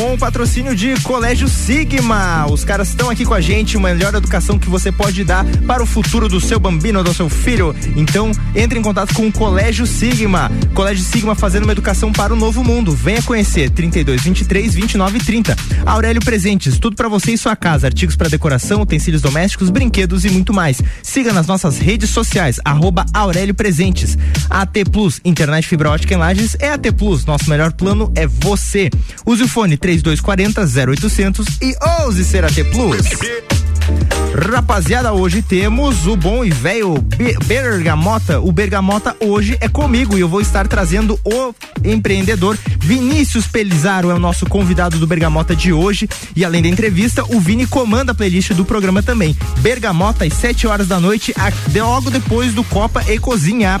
S1: Com o patrocínio de Colégio Sigma. Os caras estão aqui com a gente, uma melhor educação que você pode dar para o futuro do seu bambino, do seu filho. Então, entre em contato com o Colégio Sigma. Colégio Sigma fazendo uma educação para o novo mundo. Venha conhecer 32 23 29 30. Aurélio Presentes, tudo para você e sua casa, artigos para decoração, utensílios domésticos, brinquedos e muito mais. Siga nas nossas redes sociais, arroba Aurélio Presentes. AT Plus, internet fibra ótica em Lages é AT Plus. Nosso melhor plano é você. Use o fone 3240 0800 e ouse ser AT Plus. Rapaziada, hoje temos o bom e velho Be- Bergamota. O Bergamota hoje é comigo e eu vou estar trazendo o empreendedor Vinícius Pelizaro é o nosso convidado do Bergamota de hoje e além da entrevista, o Vini comanda a playlist do programa também. Bergamota às 7 horas da noite, logo depois do Copa e Cozinha.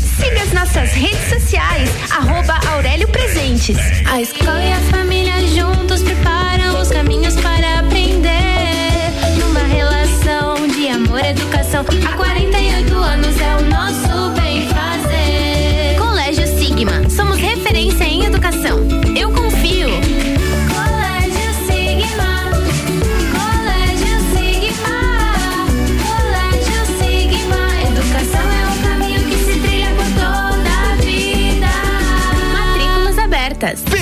S10: Siga as nossas redes sociais, arroba Aurélio Presentes. A escola e a família juntos preparam os caminhos para aprender. Numa relação de amor e educação, há 48 anos é o nosso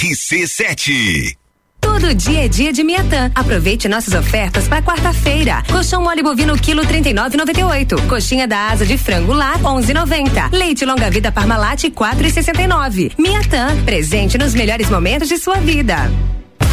S30: RC7.
S21: Todo dia é dia de Miatã. Aproveite nossas ofertas para quarta-feira. Colchão mole bovino quilo 39,98. Coxinha da asa de frango lar 11,90. Leite longa vida Parmalat 4,69. Miatã, presente nos melhores momentos de sua vida.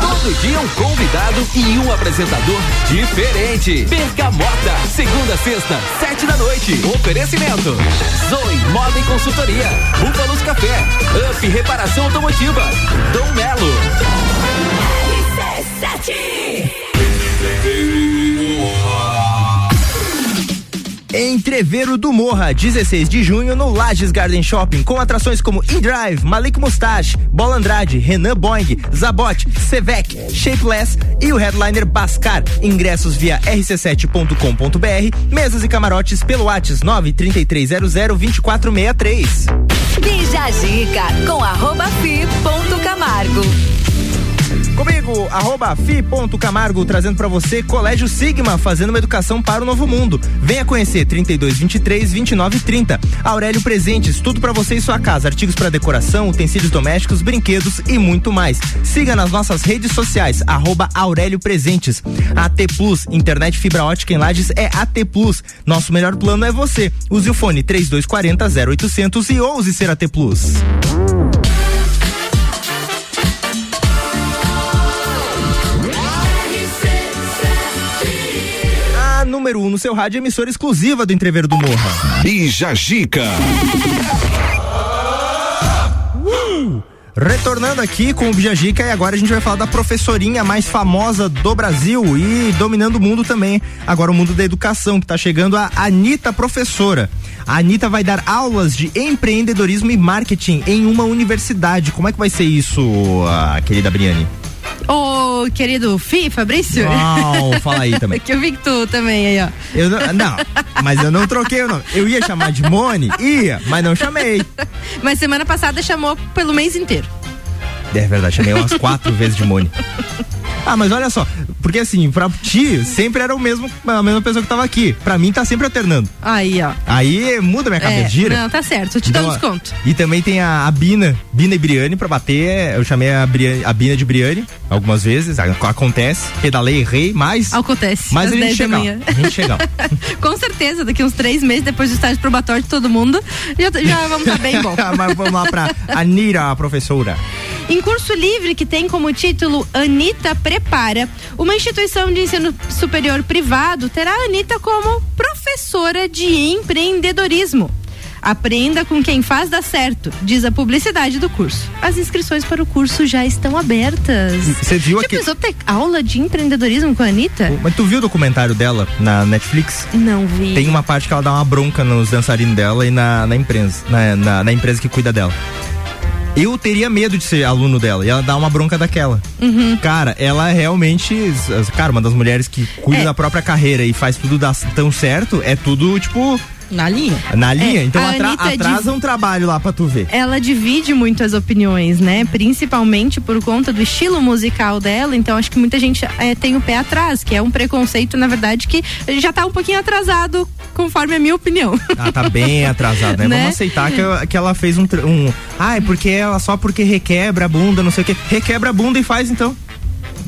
S31: Todo dia um convidado e um apresentador diferente. Bergamota, segunda a sexta, sete da noite. Oferecimento. Zoe Moda e Consultoria. Búfalos Café. Up Reparação Automotiva. Dom Melo.
S1: Entreveiro do Morra, 16 de junho no Lages Garden Shopping, com atrações como InDrive, Malik Mustache, Bola Andrade, Renan Boing, Zabot, Sevec, Shapeless e o headliner Bascar. Ingressos via rc7.com.br, mesas e camarotes pelo WhatsApp 93300 2463.
S17: Bija Gica com arroba fi ponto Camargo.
S1: Comigo, arroba fi.camargo, trazendo pra você Colégio Sigma, fazendo uma educação para o novo mundo. Venha conhecer 32 23 29 30. Aurélio Presentes, tudo pra você e sua casa, artigos para decoração, utensílios domésticos, brinquedos e muito mais. Siga nas nossas redes sociais, arroba Aurélio Presentes. AT Plus, internet fibra ótica em Lages é AT Plus. Nosso melhor plano é você. Use o fone 3240 0800 e ouse ser AT Plus. Número 1 um no seu rádio, emissora exclusiva do Entreveiro do Morra.
S30: Bija Gica.
S1: Uh! Retornando aqui com o Bijagica e agora a gente vai falar da professorinha mais famosa do Brasil e dominando o mundo também. Agora o mundo da educação, que tá chegando a Anitta Professora. A Anitta vai dar aulas de empreendedorismo e marketing em uma universidade. Como é que vai ser isso, ah, querida Briane?
S3: Ô, querido Fi, Fabrício?
S1: Não, fala aí também.
S3: que eu vi que tu também aí, ó.
S1: Eu não, não, mas eu não troquei o nome. Eu ia chamar de Mone, ia, mas não chamei.
S3: Mas semana passada chamou pelo mês inteiro.
S1: É verdade, chamei umas quatro vezes de Mone. Ah, mas olha só, porque assim, pra ti sempre era o mesmo, a mesma pessoa que tava aqui. Pra mim tá sempre alternando.
S3: Aí, ó.
S1: Aí muda minha cabeça,
S3: É,
S1: gira.
S3: Não, tá certo, eu te dou um
S1: Então,
S3: desconto.
S1: E também tem a, a Bina, Bina e Briane pra bater. Eu chamei a, Briane, a Bina de Briane algumas vezes. Acontece, pedalei, errei, mas.
S3: Acontece.
S1: Mas a gente
S3: 10 da
S1: chega. A gente chega.
S3: Com certeza, daqui uns três meses depois do estágio probatório de todo mundo, já, já vamos estar bem bom.
S1: mas vamos lá pra Anira, a professora.
S3: Em curso livre que tem como título Anitta Prepara, uma instituição de ensino superior privado terá a Anitta como professora de empreendedorismo. Aprenda com quem faz dar certo, diz a publicidade do curso. As inscrições para o curso já estão abertas.
S1: Você viu
S3: Já
S1: aqui?
S3: pensou ter aula de empreendedorismo com a Anitta?
S1: Mas tu viu o documentário dela na Netflix?
S3: Não vi.
S1: Tem uma parte que ela dá uma bronca nos dançarinos dela e na, na empresa, na, na, na empresa que cuida dela. Eu teria medo de ser aluno dela e ela dá uma bronca daquela.
S3: Uhum.
S1: Cara, ela realmente, cara, uma das mulheres que cuida
S3: É.
S1: da própria carreira e faz tudo dar tão certo, é tudo, tipo,
S4: Na linha.
S1: na linha.
S3: É,
S1: então atra-
S3: Anitta
S1: atrasa
S3: div-
S1: um trabalho lá pra tu ver.
S3: ela divide muito as opiniões, né? Principalmente por conta do estilo musical dela. Então acho que muita gente eh, tem o pé atrás, que é um preconceito, na verdade, que já tá um pouquinho atrasado, conforme a minha opinião.
S1: Ela tá bem atrasada, né?
S3: Né?
S1: Vamos aceitar que, ela- que ela fez um, um. Ah, é porque ela só porque requebra a bunda, não sei o quê. Requebra a bunda e faz então.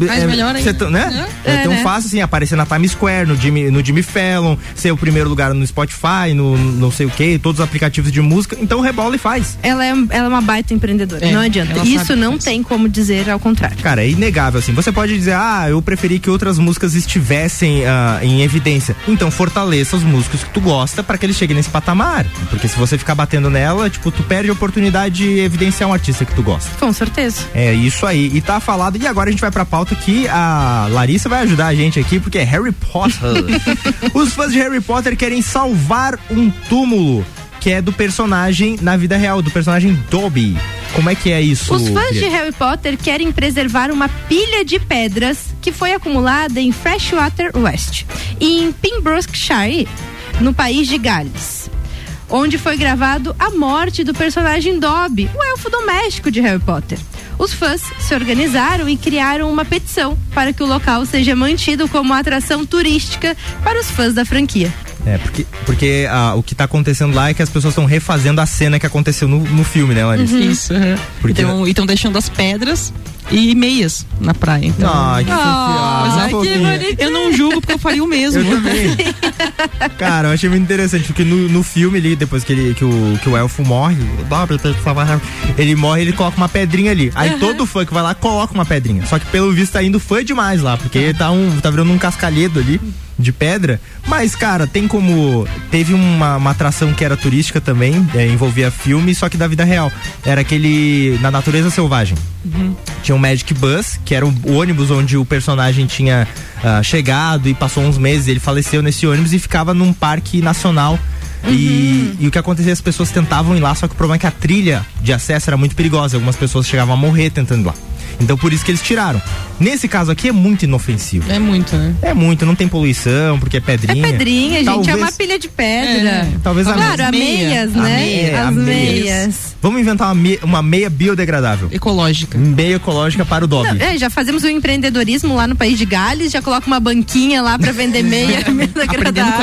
S4: Faz
S1: é,
S4: melhor ainda.
S1: cê tão- né? É,
S3: É,
S1: tão
S3: né?
S1: fácil assim, aparecer na Times Square, no Jimmy, no Jimmy Fallon, ser o primeiro lugar no Spotify, no não sei o que, todos os aplicativos de música. Então rebola e faz.
S3: Ela é, ela é uma baita empreendedora,
S4: É,
S3: não adianta. Isso não
S4: faz.
S3: tem como dizer ao contrário.
S1: Cara, é inegável assim. Você pode dizer, ah, eu preferi que outras músicas estivessem ah, em evidência. Então fortaleça os músicos que tu gosta para que eles cheguem nesse patamar. Porque se você ficar batendo nela, tipo, tu perde a oportunidade de evidenciar um artista que tu gosta.
S3: Com certeza.
S1: É isso aí. E tá falado. E agora a gente vai pra pauta que a Larissa vai ajudar a gente aqui, porque é Harry Potter. Os fãs de Harry Potter querem salvar um túmulo. Que é do personagem na vida real, do personagem Dobby. Como é que é isso?
S3: Os fãs de? Harry Potter querem preservar uma pilha de pedras que foi acumulada em Freshwater West e em Pembrokeshire, no país de Gales, onde foi gravado a morte do personagem Dobby, o elfo doméstico de Harry Potter. Os fãs se organizaram e criaram uma petição para que o local seja mantido como atração turística para os fãs da franquia.
S1: É, porque, porque ah, o que tá acontecendo lá é que as pessoas estão refazendo a cena que aconteceu no, no filme, né, Larissa?
S4: Isso. aham.
S1: Porque-
S4: Então, e estão deixando as pedras e meias na praia. Então.
S1: Ai, que
S4: Ah, mas
S1: que
S4: eu não julgo porque eu faria o mesmo.
S1: Eu também. Cara, eu achei muito interessante, porque no, no filme ali, depois que, ele, que, o, que o elfo morre, ele morre ele coloca uma pedrinha ali. Aí todo fã que vai lá coloca uma pedrinha. Só que pelo visto tá indo fã demais lá, porque tá, um, tá virando um cascalhedo ali de pedra. Mas, cara, tem como. Teve uma, uma atração que era turística também, é, envolvia filme, só que da vida real. Era aquele. Na natureza selvagem. Tinha um Magic Bus, que era o, ônibus onde o personagem tinha ah, chegado e passou uns meses. Ele faleceu nesse ônibus e ficava num parque nacional. E, e o que acontecia, as pessoas tentavam ir lá, só que o problema é que a trilha de acesso era muito perigosa. Algumas pessoas chegavam a morrer tentando ir lá. Então por isso que eles tiraram. Nesse caso aqui é muito inofensivo.
S4: É muito, né?
S1: É muito, não tem poluição, porque é pedrinha.
S3: É pedrinha, Talvez... gente, é uma pilha de pedra.
S1: É. Talvez
S3: claro, a Claro, meias,
S1: meias,
S3: né?
S1: A meia,
S3: As
S1: meias.
S3: meias.
S1: Vamos inventar uma meia, uma meia, biodegradável.
S4: Ecológica.
S1: Meia ecológica para o Dobby.
S3: Não, é, já fazemos o um empreendedorismo lá no País de Gales, já coloca uma banquinha lá para vender meia, meia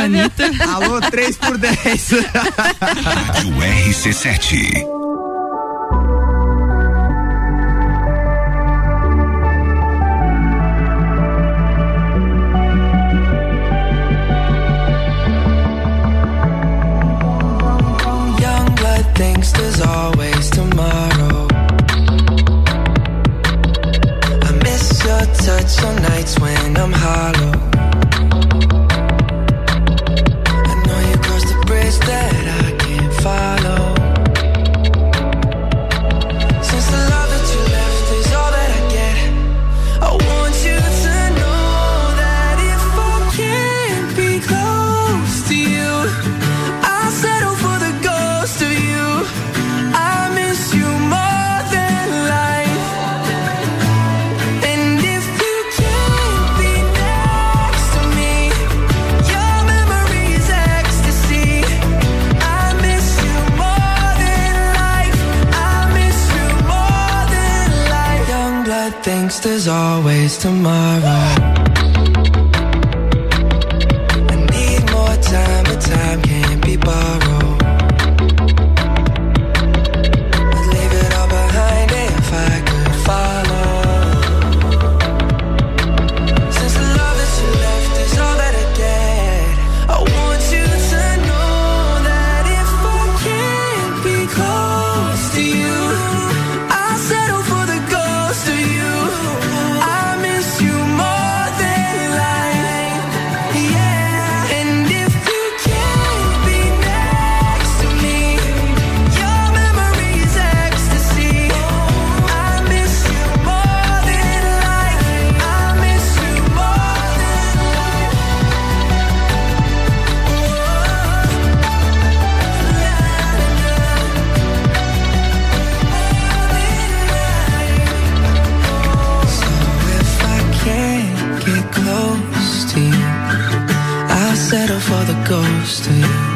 S4: Anitta.
S1: Alô, 3 por 10.
S30: Rádio RC7.
S5: there's always tomorrow. I miss your touch on nights when I'm hollow. thinks there's always tomorrow. ghost
S18: to you.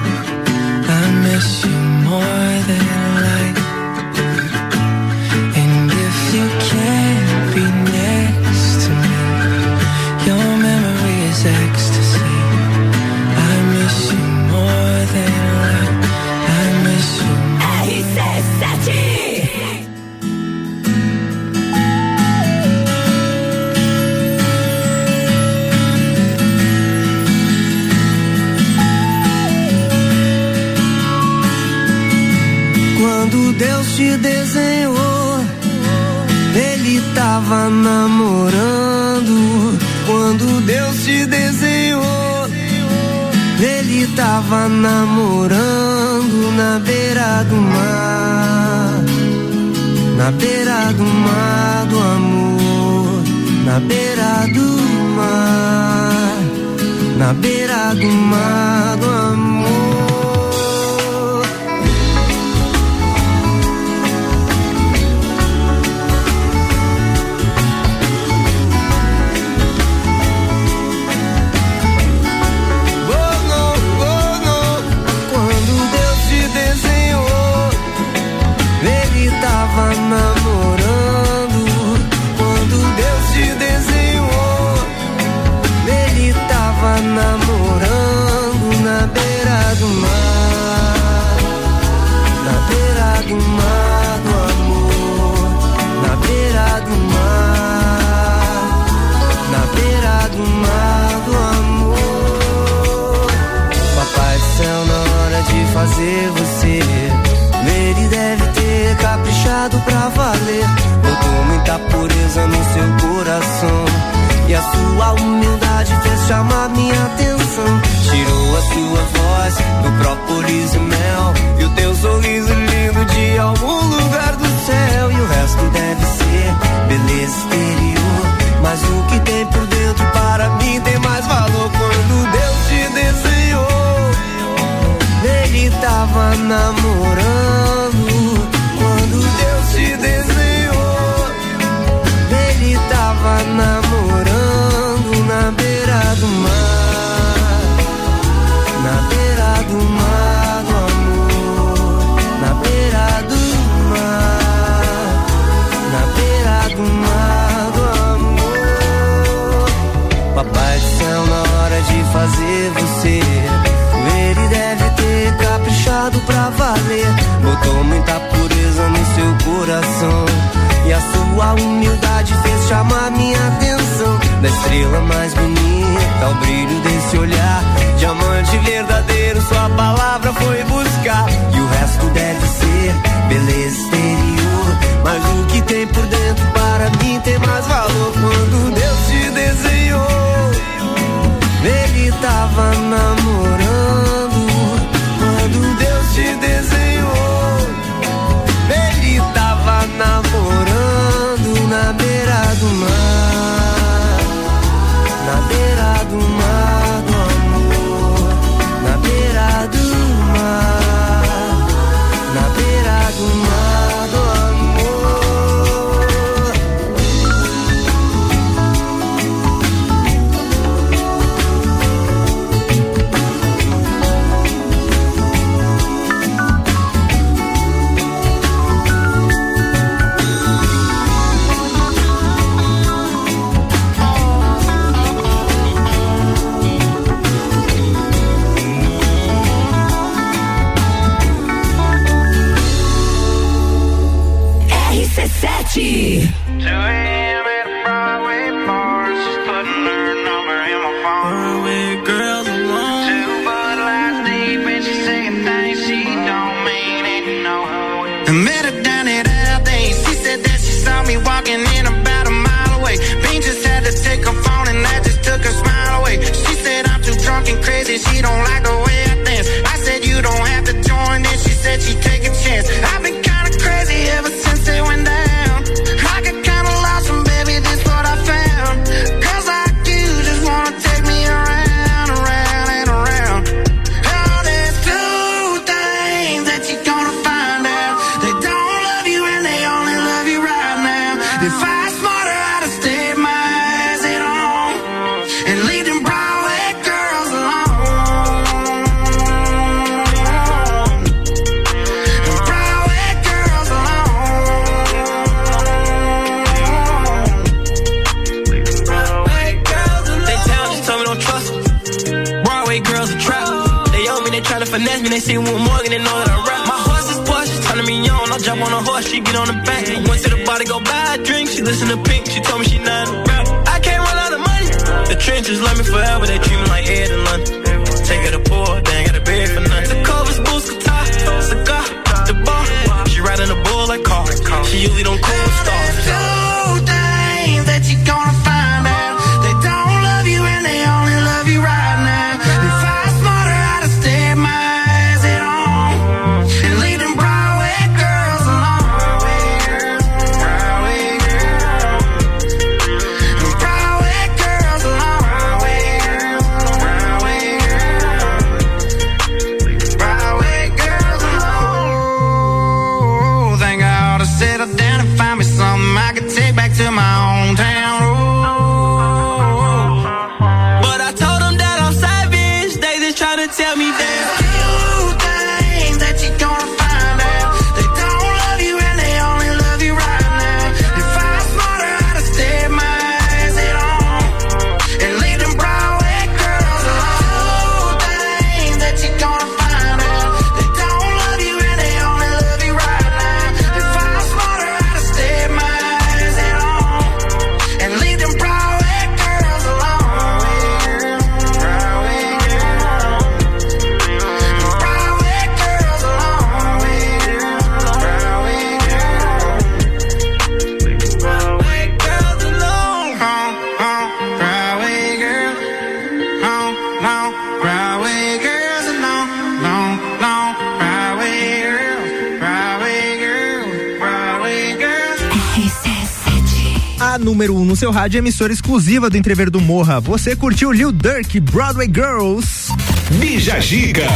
S1: número 1 um no seu rádio, emissora exclusiva do Entrever do Morra. Você curtiu Lil Durk, Broadway Girls.
S30: Bija Giga.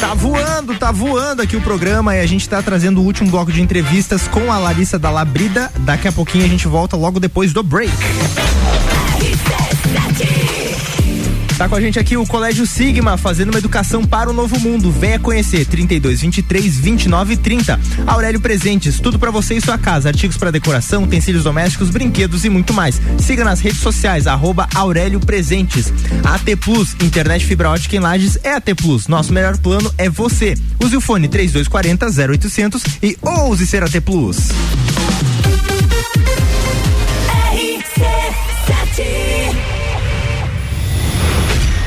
S1: Tá voando, tá voando aqui o programa e a gente tá trazendo o último bloco de entrevistas com a Larissa da Labrida. Daqui a pouquinho a gente volta logo depois do break. Tá com a gente aqui o Colégio Sigma, fazendo uma educação para o novo mundo. Venha conhecer 32 23 29 30. Aurélio Presentes, tudo para você e sua casa, artigos para decoração, utensílios domésticos, brinquedos e muito mais. Siga nas redes sociais arroba Aurélio Presentes. AT Plus, internet fibra ótica em Lages é AT Plus. Nosso melhor plano é você. Use o fone 3240 0800 e ouse ser AT Plus.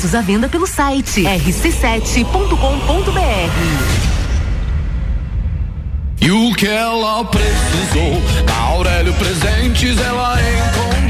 S21: Ingressos à venda pelo site rc7.com.br.
S15: E o que ela precisou, Aurélio Presentes ela encontrou.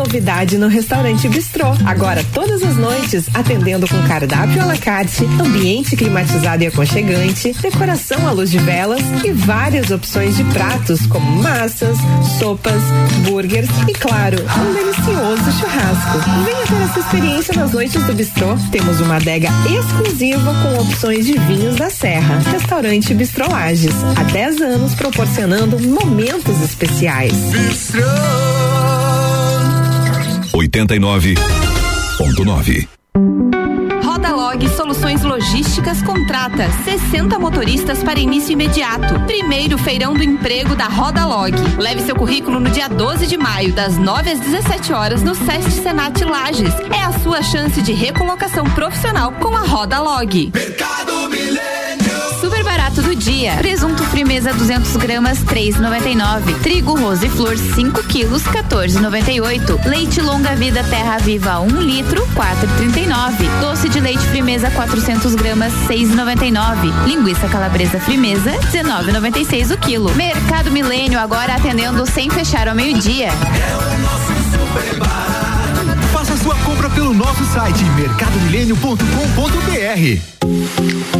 S32: Novidade no restaurante Bistrô. Agora, todas as noites, atendendo com cardápio à la carte, ambiente climatizado e aconchegante, decoração à luz de velas e várias opções de pratos como massas, sopas, burgers e, claro, um delicioso churrasco. Venha ter essa experiência nas noites do Bistrô. Temos uma adega exclusiva com opções de vinhos da Serra. Restaurante Bistrô Lages. Há 10 anos proporcionando momentos especiais.
S27: 89.9.
S22: Rodalog Soluções Logísticas contrata 60 motoristas para início imediato. Primeiro feirão do emprego da Rodalog. Leve seu currículo no dia 12 de maio, das 9 às 17 horas, no Sesc Senat Lages. É a sua chance de recolocação profissional com a Rodalog. Super barato do dia. Presunto frimeza 200 gramas 3,99. Trigo rose flor 5 quilos 14,98. Leite longa vida Terra Viva 1 litro 4,39. Doce de leite frimeza 400 gramas 6,99. Linguiça calabresa frimeza 19,96 o quilo. Mercado Milênio agora atendendo sem fechar ao meio-dia.
S13: Faça sua compra pelo nosso site mercadomilênio.com.br.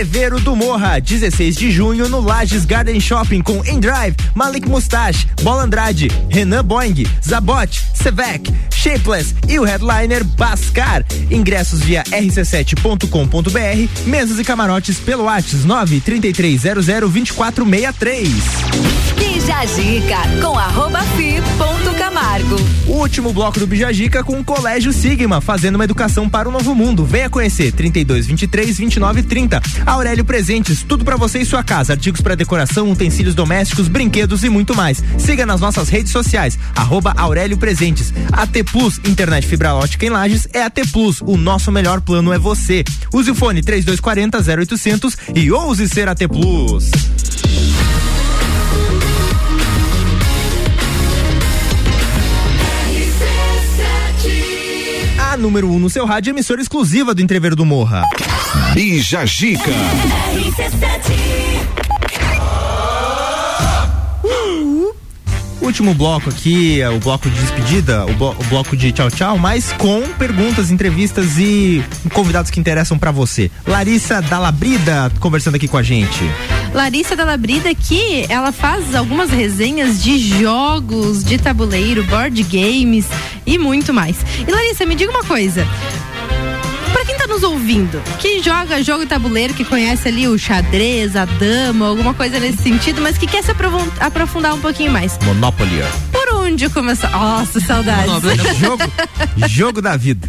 S1: Entreveiro do Morra, 16 de junho no Lages Garden Shopping com Endrive, Malik Mustache, Bola Andrade, Renan Boing, Zabot, Sevec, Shapeless e o headliner Bascar. Ingressos via rc7.com.br, mesas e camarotes pelo WhatsApp 933002463.
S9: Bijagica com arroba fi ponto Camargo.
S1: O último bloco do Bijagica com o Colégio Sigma, fazendo uma educação para o novo mundo. Venha conhecer 32 23 29 30. Aurélio Presentes, tudo para você e sua casa, artigos para decoração, utensílios domésticos, brinquedos e muito mais. Siga nas nossas redes sociais, arroba Aurélio Presentes. AT Plus, internet fibra ótica em Lages é AT Plus. O nosso melhor plano é você. Use o fone 3240 0800 e ouse ser AT Plus. Número 1 um no seu rádio, emissora exclusiva do Entrever do Morra.
S30: Bija Gica.
S1: Último bloco aqui, é o bloco de despedida, o, blo- o bloco de tchau tchau, mas com perguntas, entrevistas e convidados que interessam pra você. Larissa Dalabrida conversando aqui com a gente.
S3: Larissa Dalabrida que ela faz algumas resenhas de jogos de tabuleiro, board games e muito mais. E Larissa, me diga uma coisa. Pra quem tá nos ouvindo, que joga jogo de tabuleiro, que conhece ali o xadrez, a dama, alguma coisa nesse sentido, mas que quer se aprofun- aprofundar um pouquinho mais.
S1: Monopoly.
S3: Por onde começar? Nossa, saudades.
S1: jogo, jogo da vida.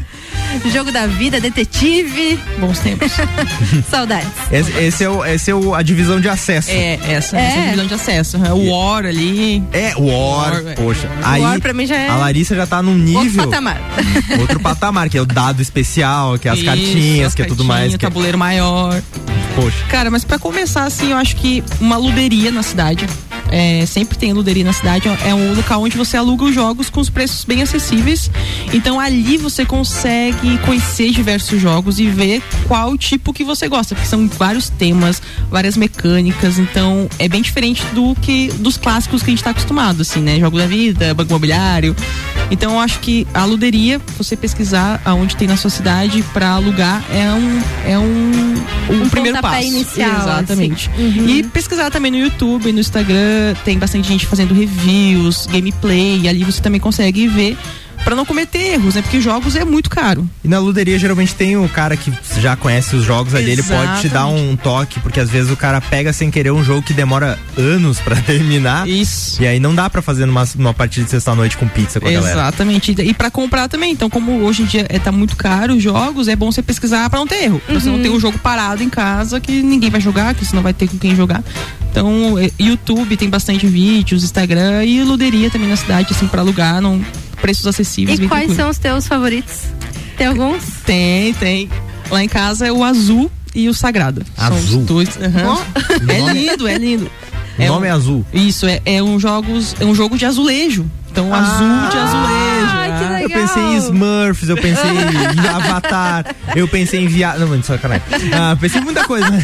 S3: Jogo da vida, detetive.
S4: Bons tempos.
S3: saudades.
S1: Esse, esse é, o, esse é o, a divisão de acesso.
S4: É, essa,
S3: É.
S4: essa é a divisão de acesso. né? O War ali.
S1: É, o War,
S4: War, é.
S1: poxa.
S3: O
S1: Aí,
S3: War pra mim já é
S1: a Larissa já tá num nível.
S3: Outro patamar.
S1: outro patamar, que é o dado especial, que é as
S4: Isso,
S1: cartinhas,
S4: as
S1: que é tudo mais. Que é,
S4: tabuleiro maior.
S1: poxa.
S4: Cara, mas pra começar, assim, eu acho que uma luderia na cidade. é, sempre tem luderia na cidade. É um local onde você aluga os jogos com os preços bem acessíveis. Então ali você consegue conhecer diversos jogos e ver qual tipo que você gosta, porque são vários temas, várias mecânicas. Então é bem diferente do que dos clássicos que a gente tá acostumado, assim, né? Jogo da vida, banco imobiliário. Então eu acho que a luderia, você pesquisar aonde tem na sua cidade pra alugar é um é um, um,
S3: Um
S4: primeiro passo.
S3: inicial,
S4: Exatamente.
S3: assim. Uhum.
S4: E pesquisar também no YouTube, no Instagram, tem bastante gente fazendo reviews, gameplay, e ali você também consegue ver pra não cometer erros, né? Porque jogos é muito caro.
S1: E na luderia geralmente tem o cara que já conhece os jogos ali, ele pode te dar um toque, porque às vezes o cara pega sem querer um jogo que demora anos pra terminar.
S4: Isso.
S1: E aí não dá pra fazer numa, numa partida de sexta-noite com pizza com a galera.
S4: Exatamente. E pra comprar também. Então, como hoje em dia é, tá muito caro os jogos, é bom você pesquisar pra não ter erro. Pra você não
S3: Uhum.
S4: ter um jogo parado em casa que ninguém vai jogar, que você não vai ter com quem jogar. Então, é, YouTube tem bastante vídeos, Instagram e luderia também na cidade, assim, pra alugar, não, preços acessíveis.
S3: E quais
S4: tranquilo.
S3: são os teus favoritos? Tem alguns?
S4: Tem, tem. Lá em casa é o azul e o sagrado. São os
S1: Azul?
S4: dois.
S1: O
S4: É lindo, é lindo.
S1: O nome é azul.
S4: Isso, é, é um jogos, é um jogo de azulejo. Então, azul de azulejo. Ah,
S1: Eu pensei em Smurfs, eu pensei em Avatar, eu pensei em viado. Não, mano, sacanagem. Ah, pensei em muita coisa, né?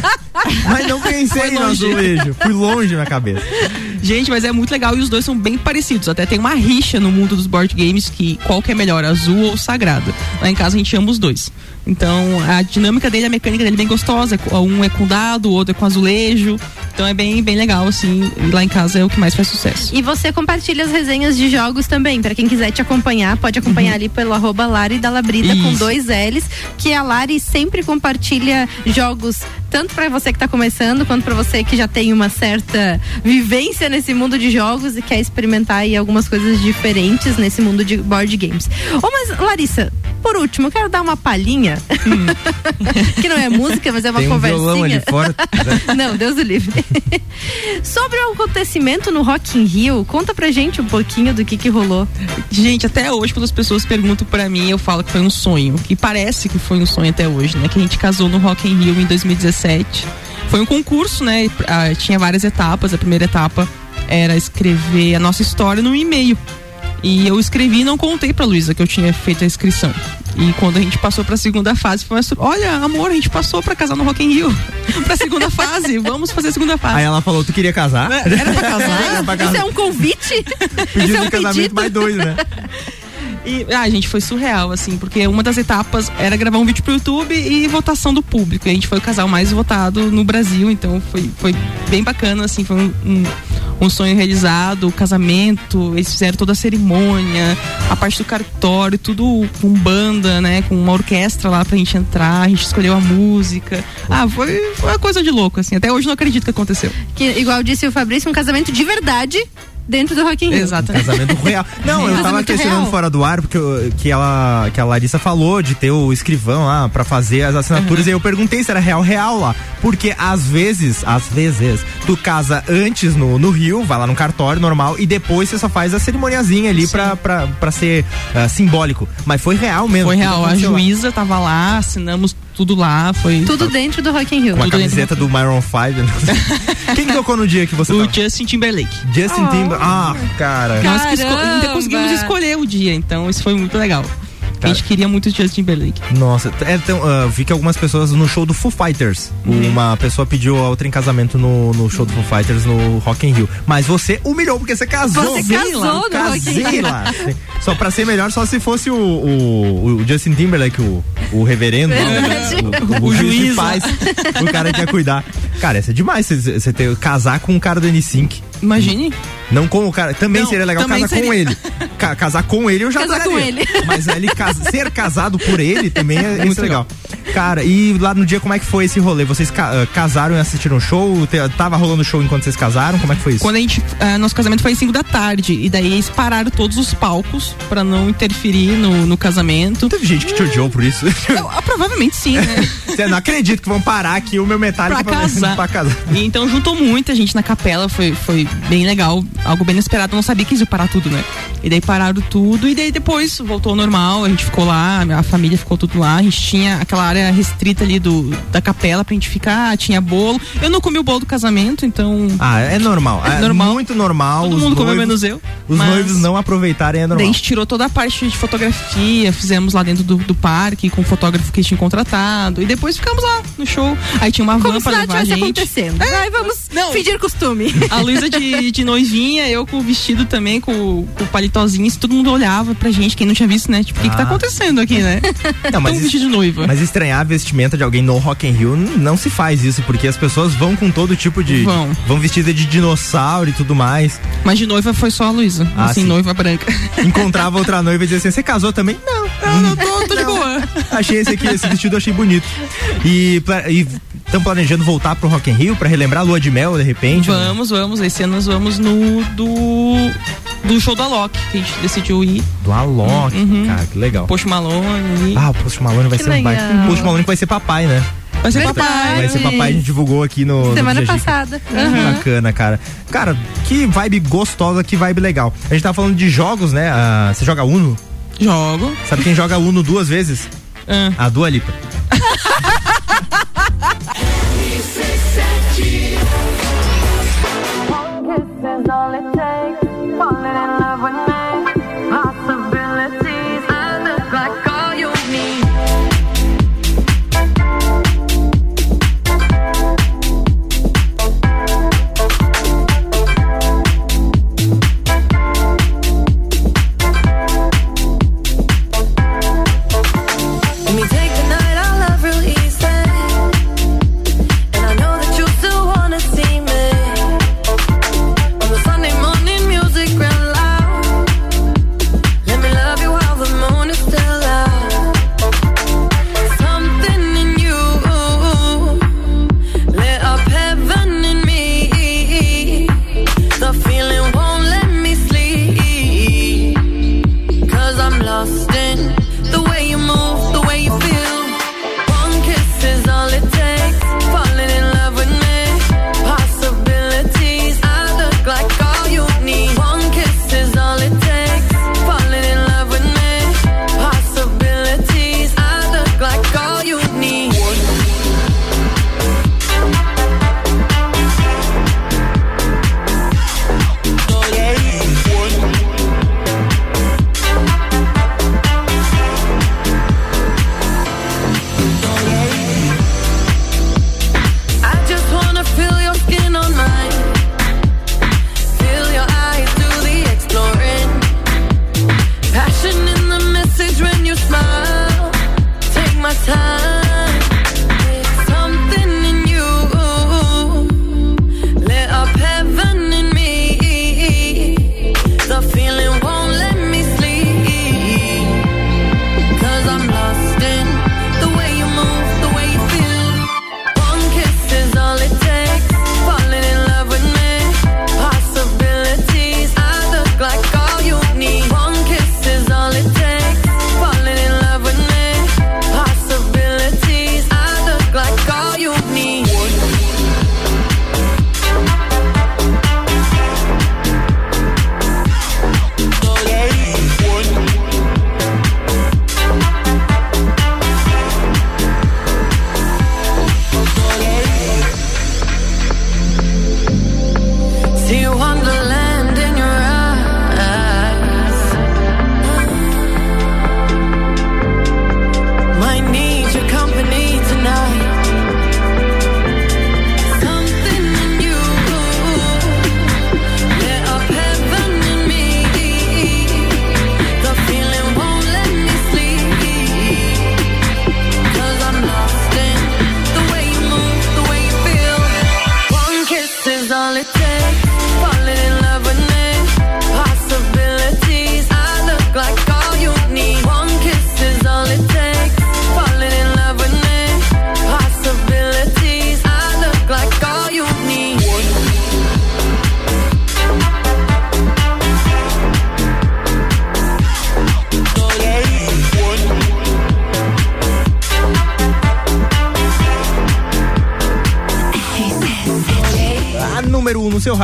S1: Mas não pensei no azulejo. Fui longe na cabeça.
S4: Gente, mas é muito legal e os dois são bem parecidos. Até tem uma rixa no mundo dos board games que qual que é melhor, azul ou sagrado. Lá em casa a gente ama os dois. Então a dinâmica dele, a mecânica dele é bem gostosa. Um é com dado, o outro é com azulejo. Então é bem, bem legal, assim. Lá em casa é o que mais faz sucesso.
S3: E você compartilha as resenhas de jogos também. Pra quem quiser te acompanhar, pode acompanhar ali pelo arroba Lari da Labrida com
S4: Isso.
S3: dois L's. Que a Lari sempre compartilha jogos, tanto pra você que tá começando, quanto pra você que já tem uma certa vivência nesse mundo de jogos e quer experimentar aí algumas coisas diferentes nesse mundo de board games. Ô, mas, Larissa, por último, eu quero dar uma palhinha. que não é música, mas é uma
S1: Tem um
S3: conversinha.
S1: violão ali fora.
S3: Não, Deus o livre. Sobre o acontecimento no Rock in Rio, conta pra gente um pouquinho do que que rolou.
S4: Gente, até hoje, quando as pessoas perguntam pra mim, eu falo que foi um sonho. E parece que foi um sonho até hoje, né? Que a gente casou no Rock in Rio em 2017. Foi um concurso, né? Ah, tinha várias etapas. A primeira etapa era escrever a nossa história num e-mail. E eu escrevi e não contei pra Luísa que eu tinha feito a inscrição. E quando a gente passou pra segunda fase, foi uma sur- Olha, amor, a gente passou pra casar no Rock in Rio. pra segunda fase, vamos fazer a segunda fase.
S1: Aí ela falou, tu queria casar?
S4: Era pra casar?
S1: Era pra
S3: Isso
S1: casar.
S3: é um convite?
S1: Pedido
S3: Isso é um
S1: de casamento
S3: pedido?
S1: mais doido, né?
S4: E, ah, gente, foi surreal, assim, porque uma das etapas era gravar um vídeo pro YouTube e votação do público. E a gente foi o casal mais votado no Brasil, então foi, foi bem bacana, assim, foi um, um, um sonho realizado, o casamento, eles fizeram toda a cerimônia, a parte do cartório, tudo com banda, né? Com uma orquestra lá pra gente entrar, a gente escolheu a música. Ah, foi, foi uma coisa de louco, assim. Até hoje não acredito que aconteceu.
S3: Que, igual disse o Fabrício, um casamento de verdade dentro do Rock in Rio.
S4: Exatamente.
S1: Casamento real. Não, eu tava questionando
S3: real.
S1: fora do ar, porque eu- que, ela, que a Larissa falou de ter o escrivão lá pra fazer as assinaturas.
S3: Uhum.
S1: E eu perguntei se era real, real lá. Porque às vezes, às vezes, tu casa antes no, no Rio, vai lá no cartório normal, e depois você só faz a cerimoniazinha ali pra, pra, pra ser ah, simbólico. Mas foi real mesmo.
S4: Foi real, a
S1: aconteceu lá.
S4: juíza tava lá, assinamos tudo lá, foi.
S3: Tudo dentro do Rock in Rio.
S1: Com a
S4: tudo
S1: camiseta do Myron 5. Quem que tocou no dia que você
S4: O
S1: tava?
S4: Justin Timberlake.
S1: Justin Timberlake. Ah, cara.
S4: Nós que esco-
S3: Caramba!
S4: conseguimos escolher o dia, então isso foi muito legal. A gente queria muito Justin Timberlake.
S1: Nossa, é, então, ah, vi que algumas pessoas no show do Foo Fighters,
S4: Uhum.
S1: uma pessoa pediu a outra em casamento no, no show do Foo Fighters no Rock in Rio. Mas você humilhou porque você casou.
S3: Você casou
S1: lá,
S3: no
S1: casei lá. Só pra ser melhor, só se fosse o, o, o Justin Timberlake, o, o reverendo, o, o, o,
S4: O
S1: juiz de paz, o cara que ia cuidar. Cara, isso é demais, você, você ter, casar com um cara do N5.
S4: Imagine.
S1: Não com o cara. Também
S4: Não,
S1: seria legal
S4: também
S1: casar com
S4: seria.
S1: ele. Ca- casar com ele eu já
S3: Casar com ele.
S1: Mas ele casa- ser casado por ele também é,
S4: Muito
S1: é legal. Cara, e lá no dia como é que foi esse rolê? Vocês ca- ah, casaram e assistiram o show? Te- Tava rolando show enquanto vocês casaram? Como é que foi isso?
S4: Quando a gente. ah, nosso casamento foi às 5 da tarde. E daí eles pararam todos os palcos pra não interferir no, no casamento.
S1: Teve gente que te odiou por isso.
S4: Eu, ah, provavelmente sim, né?
S1: Você não acredito que vão parar aqui o meu metálico
S4: pra casar.
S1: pra casar.
S4: E então juntou muita gente na capela, foi, foi bem legal, algo bem inesperado, eu não sabia que eles iam parar tudo, né? E daí pararam tudo, e daí depois voltou ao normal, a gente ficou lá, a família ficou tudo lá, a gente tinha aquela área restrita ali do, da capela pra gente ficar, tinha bolo. Eu não comi o bolo do casamento, então.
S1: Ah, é normal. É,
S4: normal.
S1: muito normal.
S4: Todo mundo comeu
S1: noivos-
S4: menos eu.
S1: Os noivos não aproveitarem é
S4: Daí a
S1: normal.
S4: gente tirou toda a parte de fotografia, fizemos lá dentro do, do parque com o fotógrafo que eles tinham contratado. E depois ficamos lá no show. Aí tinha uma
S3: Como
S4: van pra levar a gente.
S3: acontecendo. Ai, vamos
S4: Não.
S3: fingir costume.
S4: A Luísa de, de noivinha, eu com o vestido também, com, com o palitozinho, isso, todo mundo olhava pra gente, quem não tinha visto, né? Tipo, o que, que tá
S1: Ah.
S4: acontecendo aqui, né?
S1: Não, mas isso-
S4: vestido de noiva.
S1: Mas estranhar a vestimenta de alguém no Rock in Rio não se faz isso, porque as pessoas vão com todo tipo de.
S4: Vão.
S1: Vão vestidas de dinossauro e tudo mais.
S4: Mas de noiva foi só a Luísa.
S1: Ah,
S4: assim,
S1: sim.
S4: noiva branca.
S1: Encontrava outra noiva e dizia assim: Você casou também? Não.
S4: Não, não, tô, tô de boa.
S1: Achei esse aqui, esse vestido eu achei bonito. E estão planejando voltar pro Rock in Rio pra relembrar a lua de mel, de repente?
S4: Vamos, vamos. Esse ano nós vamos no do. Do show do Alok, que a gente decidiu ir.
S1: Do Alok,
S4: Uhum.
S1: cara, que legal.
S4: Post Malone.
S1: Ah, o Post Malone vai
S3: Que
S1: ser um baita.
S3: legal.
S1: Post Malone vai ser papai, né?
S4: Vai ser
S3: Verdade.
S4: papai.
S1: Vai ser papai, a gente divulgou aqui no. no
S3: Semana
S1: Dica.
S3: passada.
S1: Que
S3: Uhum.
S1: Bacana, cara. Cara, que vibe gostosa, que vibe legal. A gente tá falando de jogos, né? Ah, você joga Uno?
S4: Jogo.
S1: Sabe quem joga Uno duas vezes?
S4: Ah.
S1: A Dua Lipa.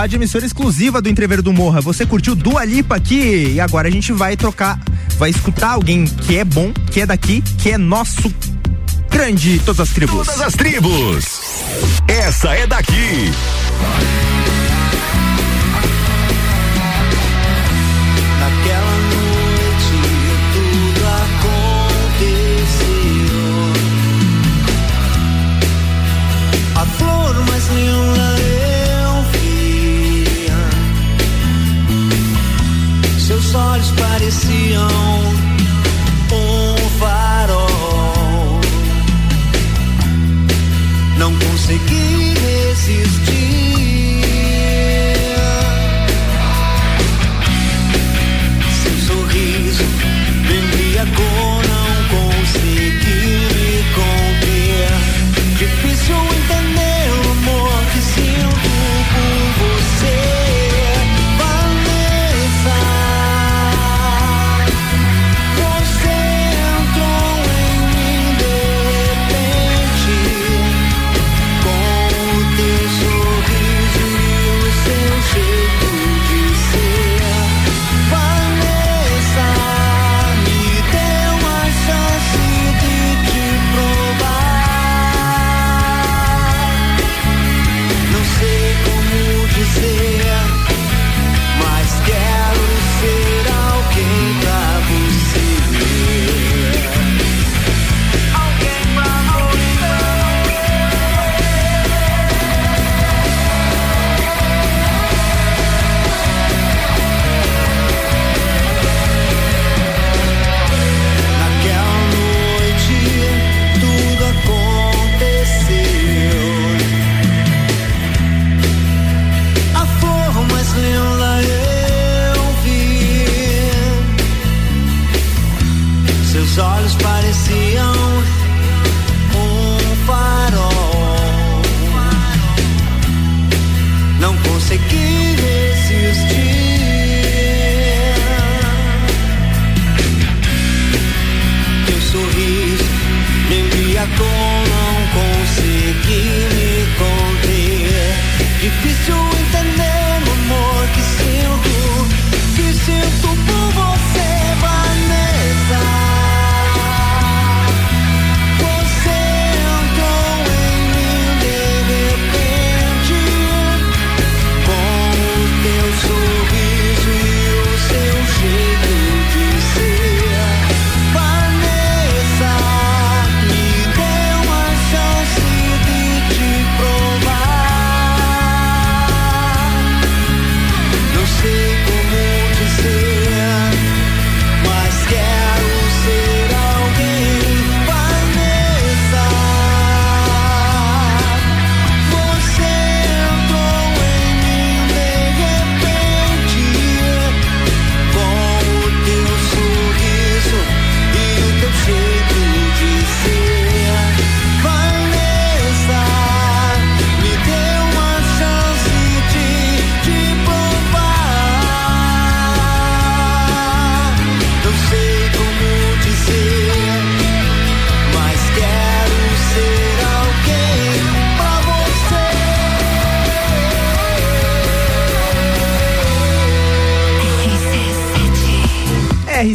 S1: rádio, emissora exclusiva do Entreveiro do Morra. Você curtiu Dua Lipa aqui e agora a gente vai trocar, vai escutar alguém que é bom, que é daqui, que é nosso grande todas as tribos.
S12: Todas as tribos. Essa é daqui.
S5: Olhos pareciam um farol. Não consegui resistir.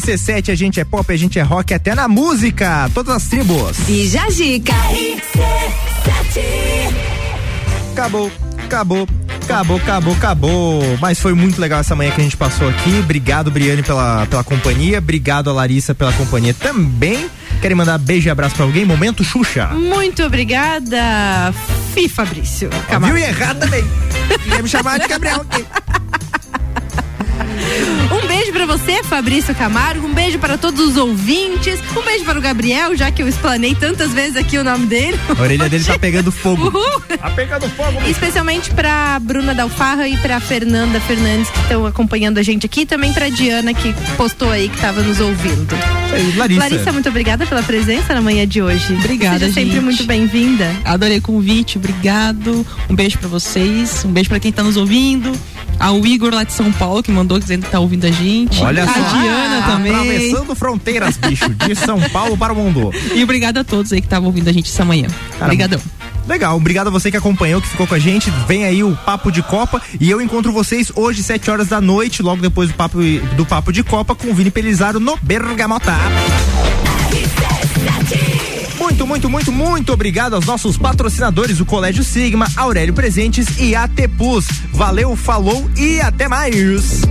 S1: RC7, a gente é pop, a gente é rock, até na música. Todas as tribos.
S17: Bija Zica.
S1: Acabou, acabou. Acabou, acabou, acabou. Mas foi muito legal essa manhã que a gente passou aqui. Obrigado, Briane, pela, pela companhia. Obrigado a Larissa pela companhia também. Querem mandar beijo e abraço pra alguém? Momento Xuxa.
S3: Muito obrigada, Fi Fabrício.
S1: Viu e errado também. Queria me chamar de Gabriel
S3: você, Fabrício Camargo. Um beijo para todos os ouvintes. Um beijo para o Gabriel, já que eu explanei tantas vezes aqui o nome dele.
S1: A orelha dele tá pegando fogo.
S3: Uhul.
S1: Tá pegando fogo.
S3: Especialmente pra Bruna Dalfarra e pra Fernanda Fernandes que estão acompanhando a gente aqui. E também pra Diana que postou aí que tava nos ouvindo.
S1: Aí, Larissa.
S3: Larissa, muito obrigada pela presença na manhã de hoje.
S4: Obrigada,
S3: Seja sempre
S4: gente.
S3: muito bem-vinda.
S4: Adorei o convite, obrigado. Um beijo pra vocês, um beijo pra quem tá nos ouvindo. Ao Igor lá de São Paulo, que mandou dizendo que tá ouvindo a gente.
S1: Olha
S4: a
S1: só.
S4: Diana também.
S1: Atravessando fronteiras, bicho. De São Paulo para o mundo.
S4: E obrigado a todos aí que estavam ouvindo a gente essa manhã. Obrigadão.
S1: Legal, obrigado a você que acompanhou, que ficou com a gente. Vem aí o Papo de Copa e eu encontro vocês hoje, 7 horas da noite, logo depois do Papo, do papo de Copa, com o Vini Pelizaro no Bergamota. Muito, muito, muito, muito obrigado aos nossos patrocinadores, o Colégio Sigma, Aurélio Presentes e AT Plus. Valeu, falou e até mais.